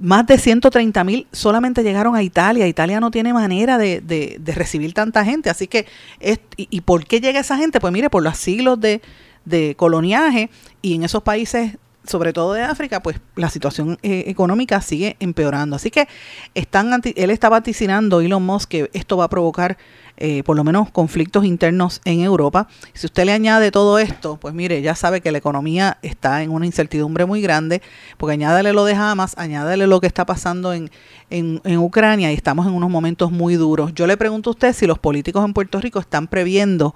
Más de 130 mil solamente llegaron a Italia. Italia no tiene manera de, de, recibir tanta gente. Así que, es, y, ¿y por qué llega esa gente? Pues mire, por los siglos de, de coloniaje y en esos países sobre todo de África, pues la situación eh, económica sigue empeorando. Así que están él está vaticinando, Elon Musk, que esto va a provocar eh, por lo menos conflictos internos en Europa. Si usted le añade todo esto, pues mire, ya sabe que la economía está en una incertidumbre muy grande, porque añádale lo de Hamas, añádale lo que está pasando en, en Ucrania y estamos en unos momentos muy duros. Yo le pregunto a usted si los políticos en Puerto Rico están previendo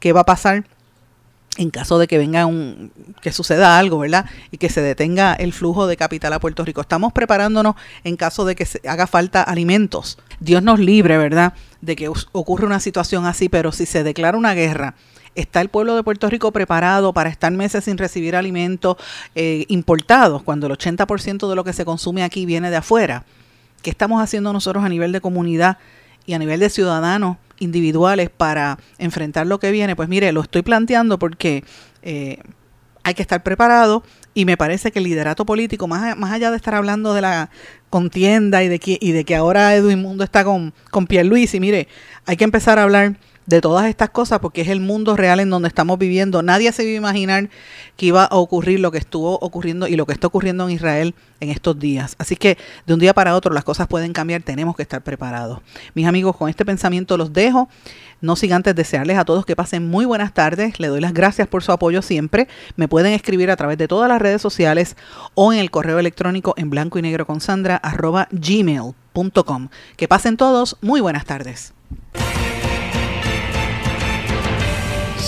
qué va a pasar en caso de que venga un, que suceda algo, ¿verdad? Y que se detenga el flujo de capital a Puerto Rico. Estamos preparándonos en caso de que se haga falta alimentos. Dios nos libre, ¿verdad? De que ocurra una situación así, pero si se declara una guerra, ¿está el pueblo de Puerto Rico preparado para estar meses sin recibir alimentos eh, importados cuando el 80% de lo que se consume aquí viene de afuera? ¿Qué estamos haciendo nosotros a nivel de comunidad y a nivel de ciudadanos? Individuales para enfrentar lo que viene, pues mire, lo estoy planteando porque eh, hay que estar preparado y me parece que el liderato político, más, más allá de estar hablando de la contienda y de que, y de que ahora Edwin Mundo está con, con Luis y mire, hay que empezar a hablar de todas estas cosas porque es el mundo real en donde estamos viviendo. Nadie se iba a imaginar que iba a ocurrir lo que estuvo ocurriendo y lo que está ocurriendo en Israel en estos días. Así que de un día para otro las cosas pueden cambiar, tenemos que estar preparados. Mis amigos, con este pensamiento los dejo. No sin antes desearles a todos que pasen muy buenas tardes. Le doy las gracias por su apoyo siempre. Me pueden escribir a través de todas las redes sociales o en el correo electrónico en blanco y negro con Sandra gmail.com. Que pasen todos muy buenas tardes.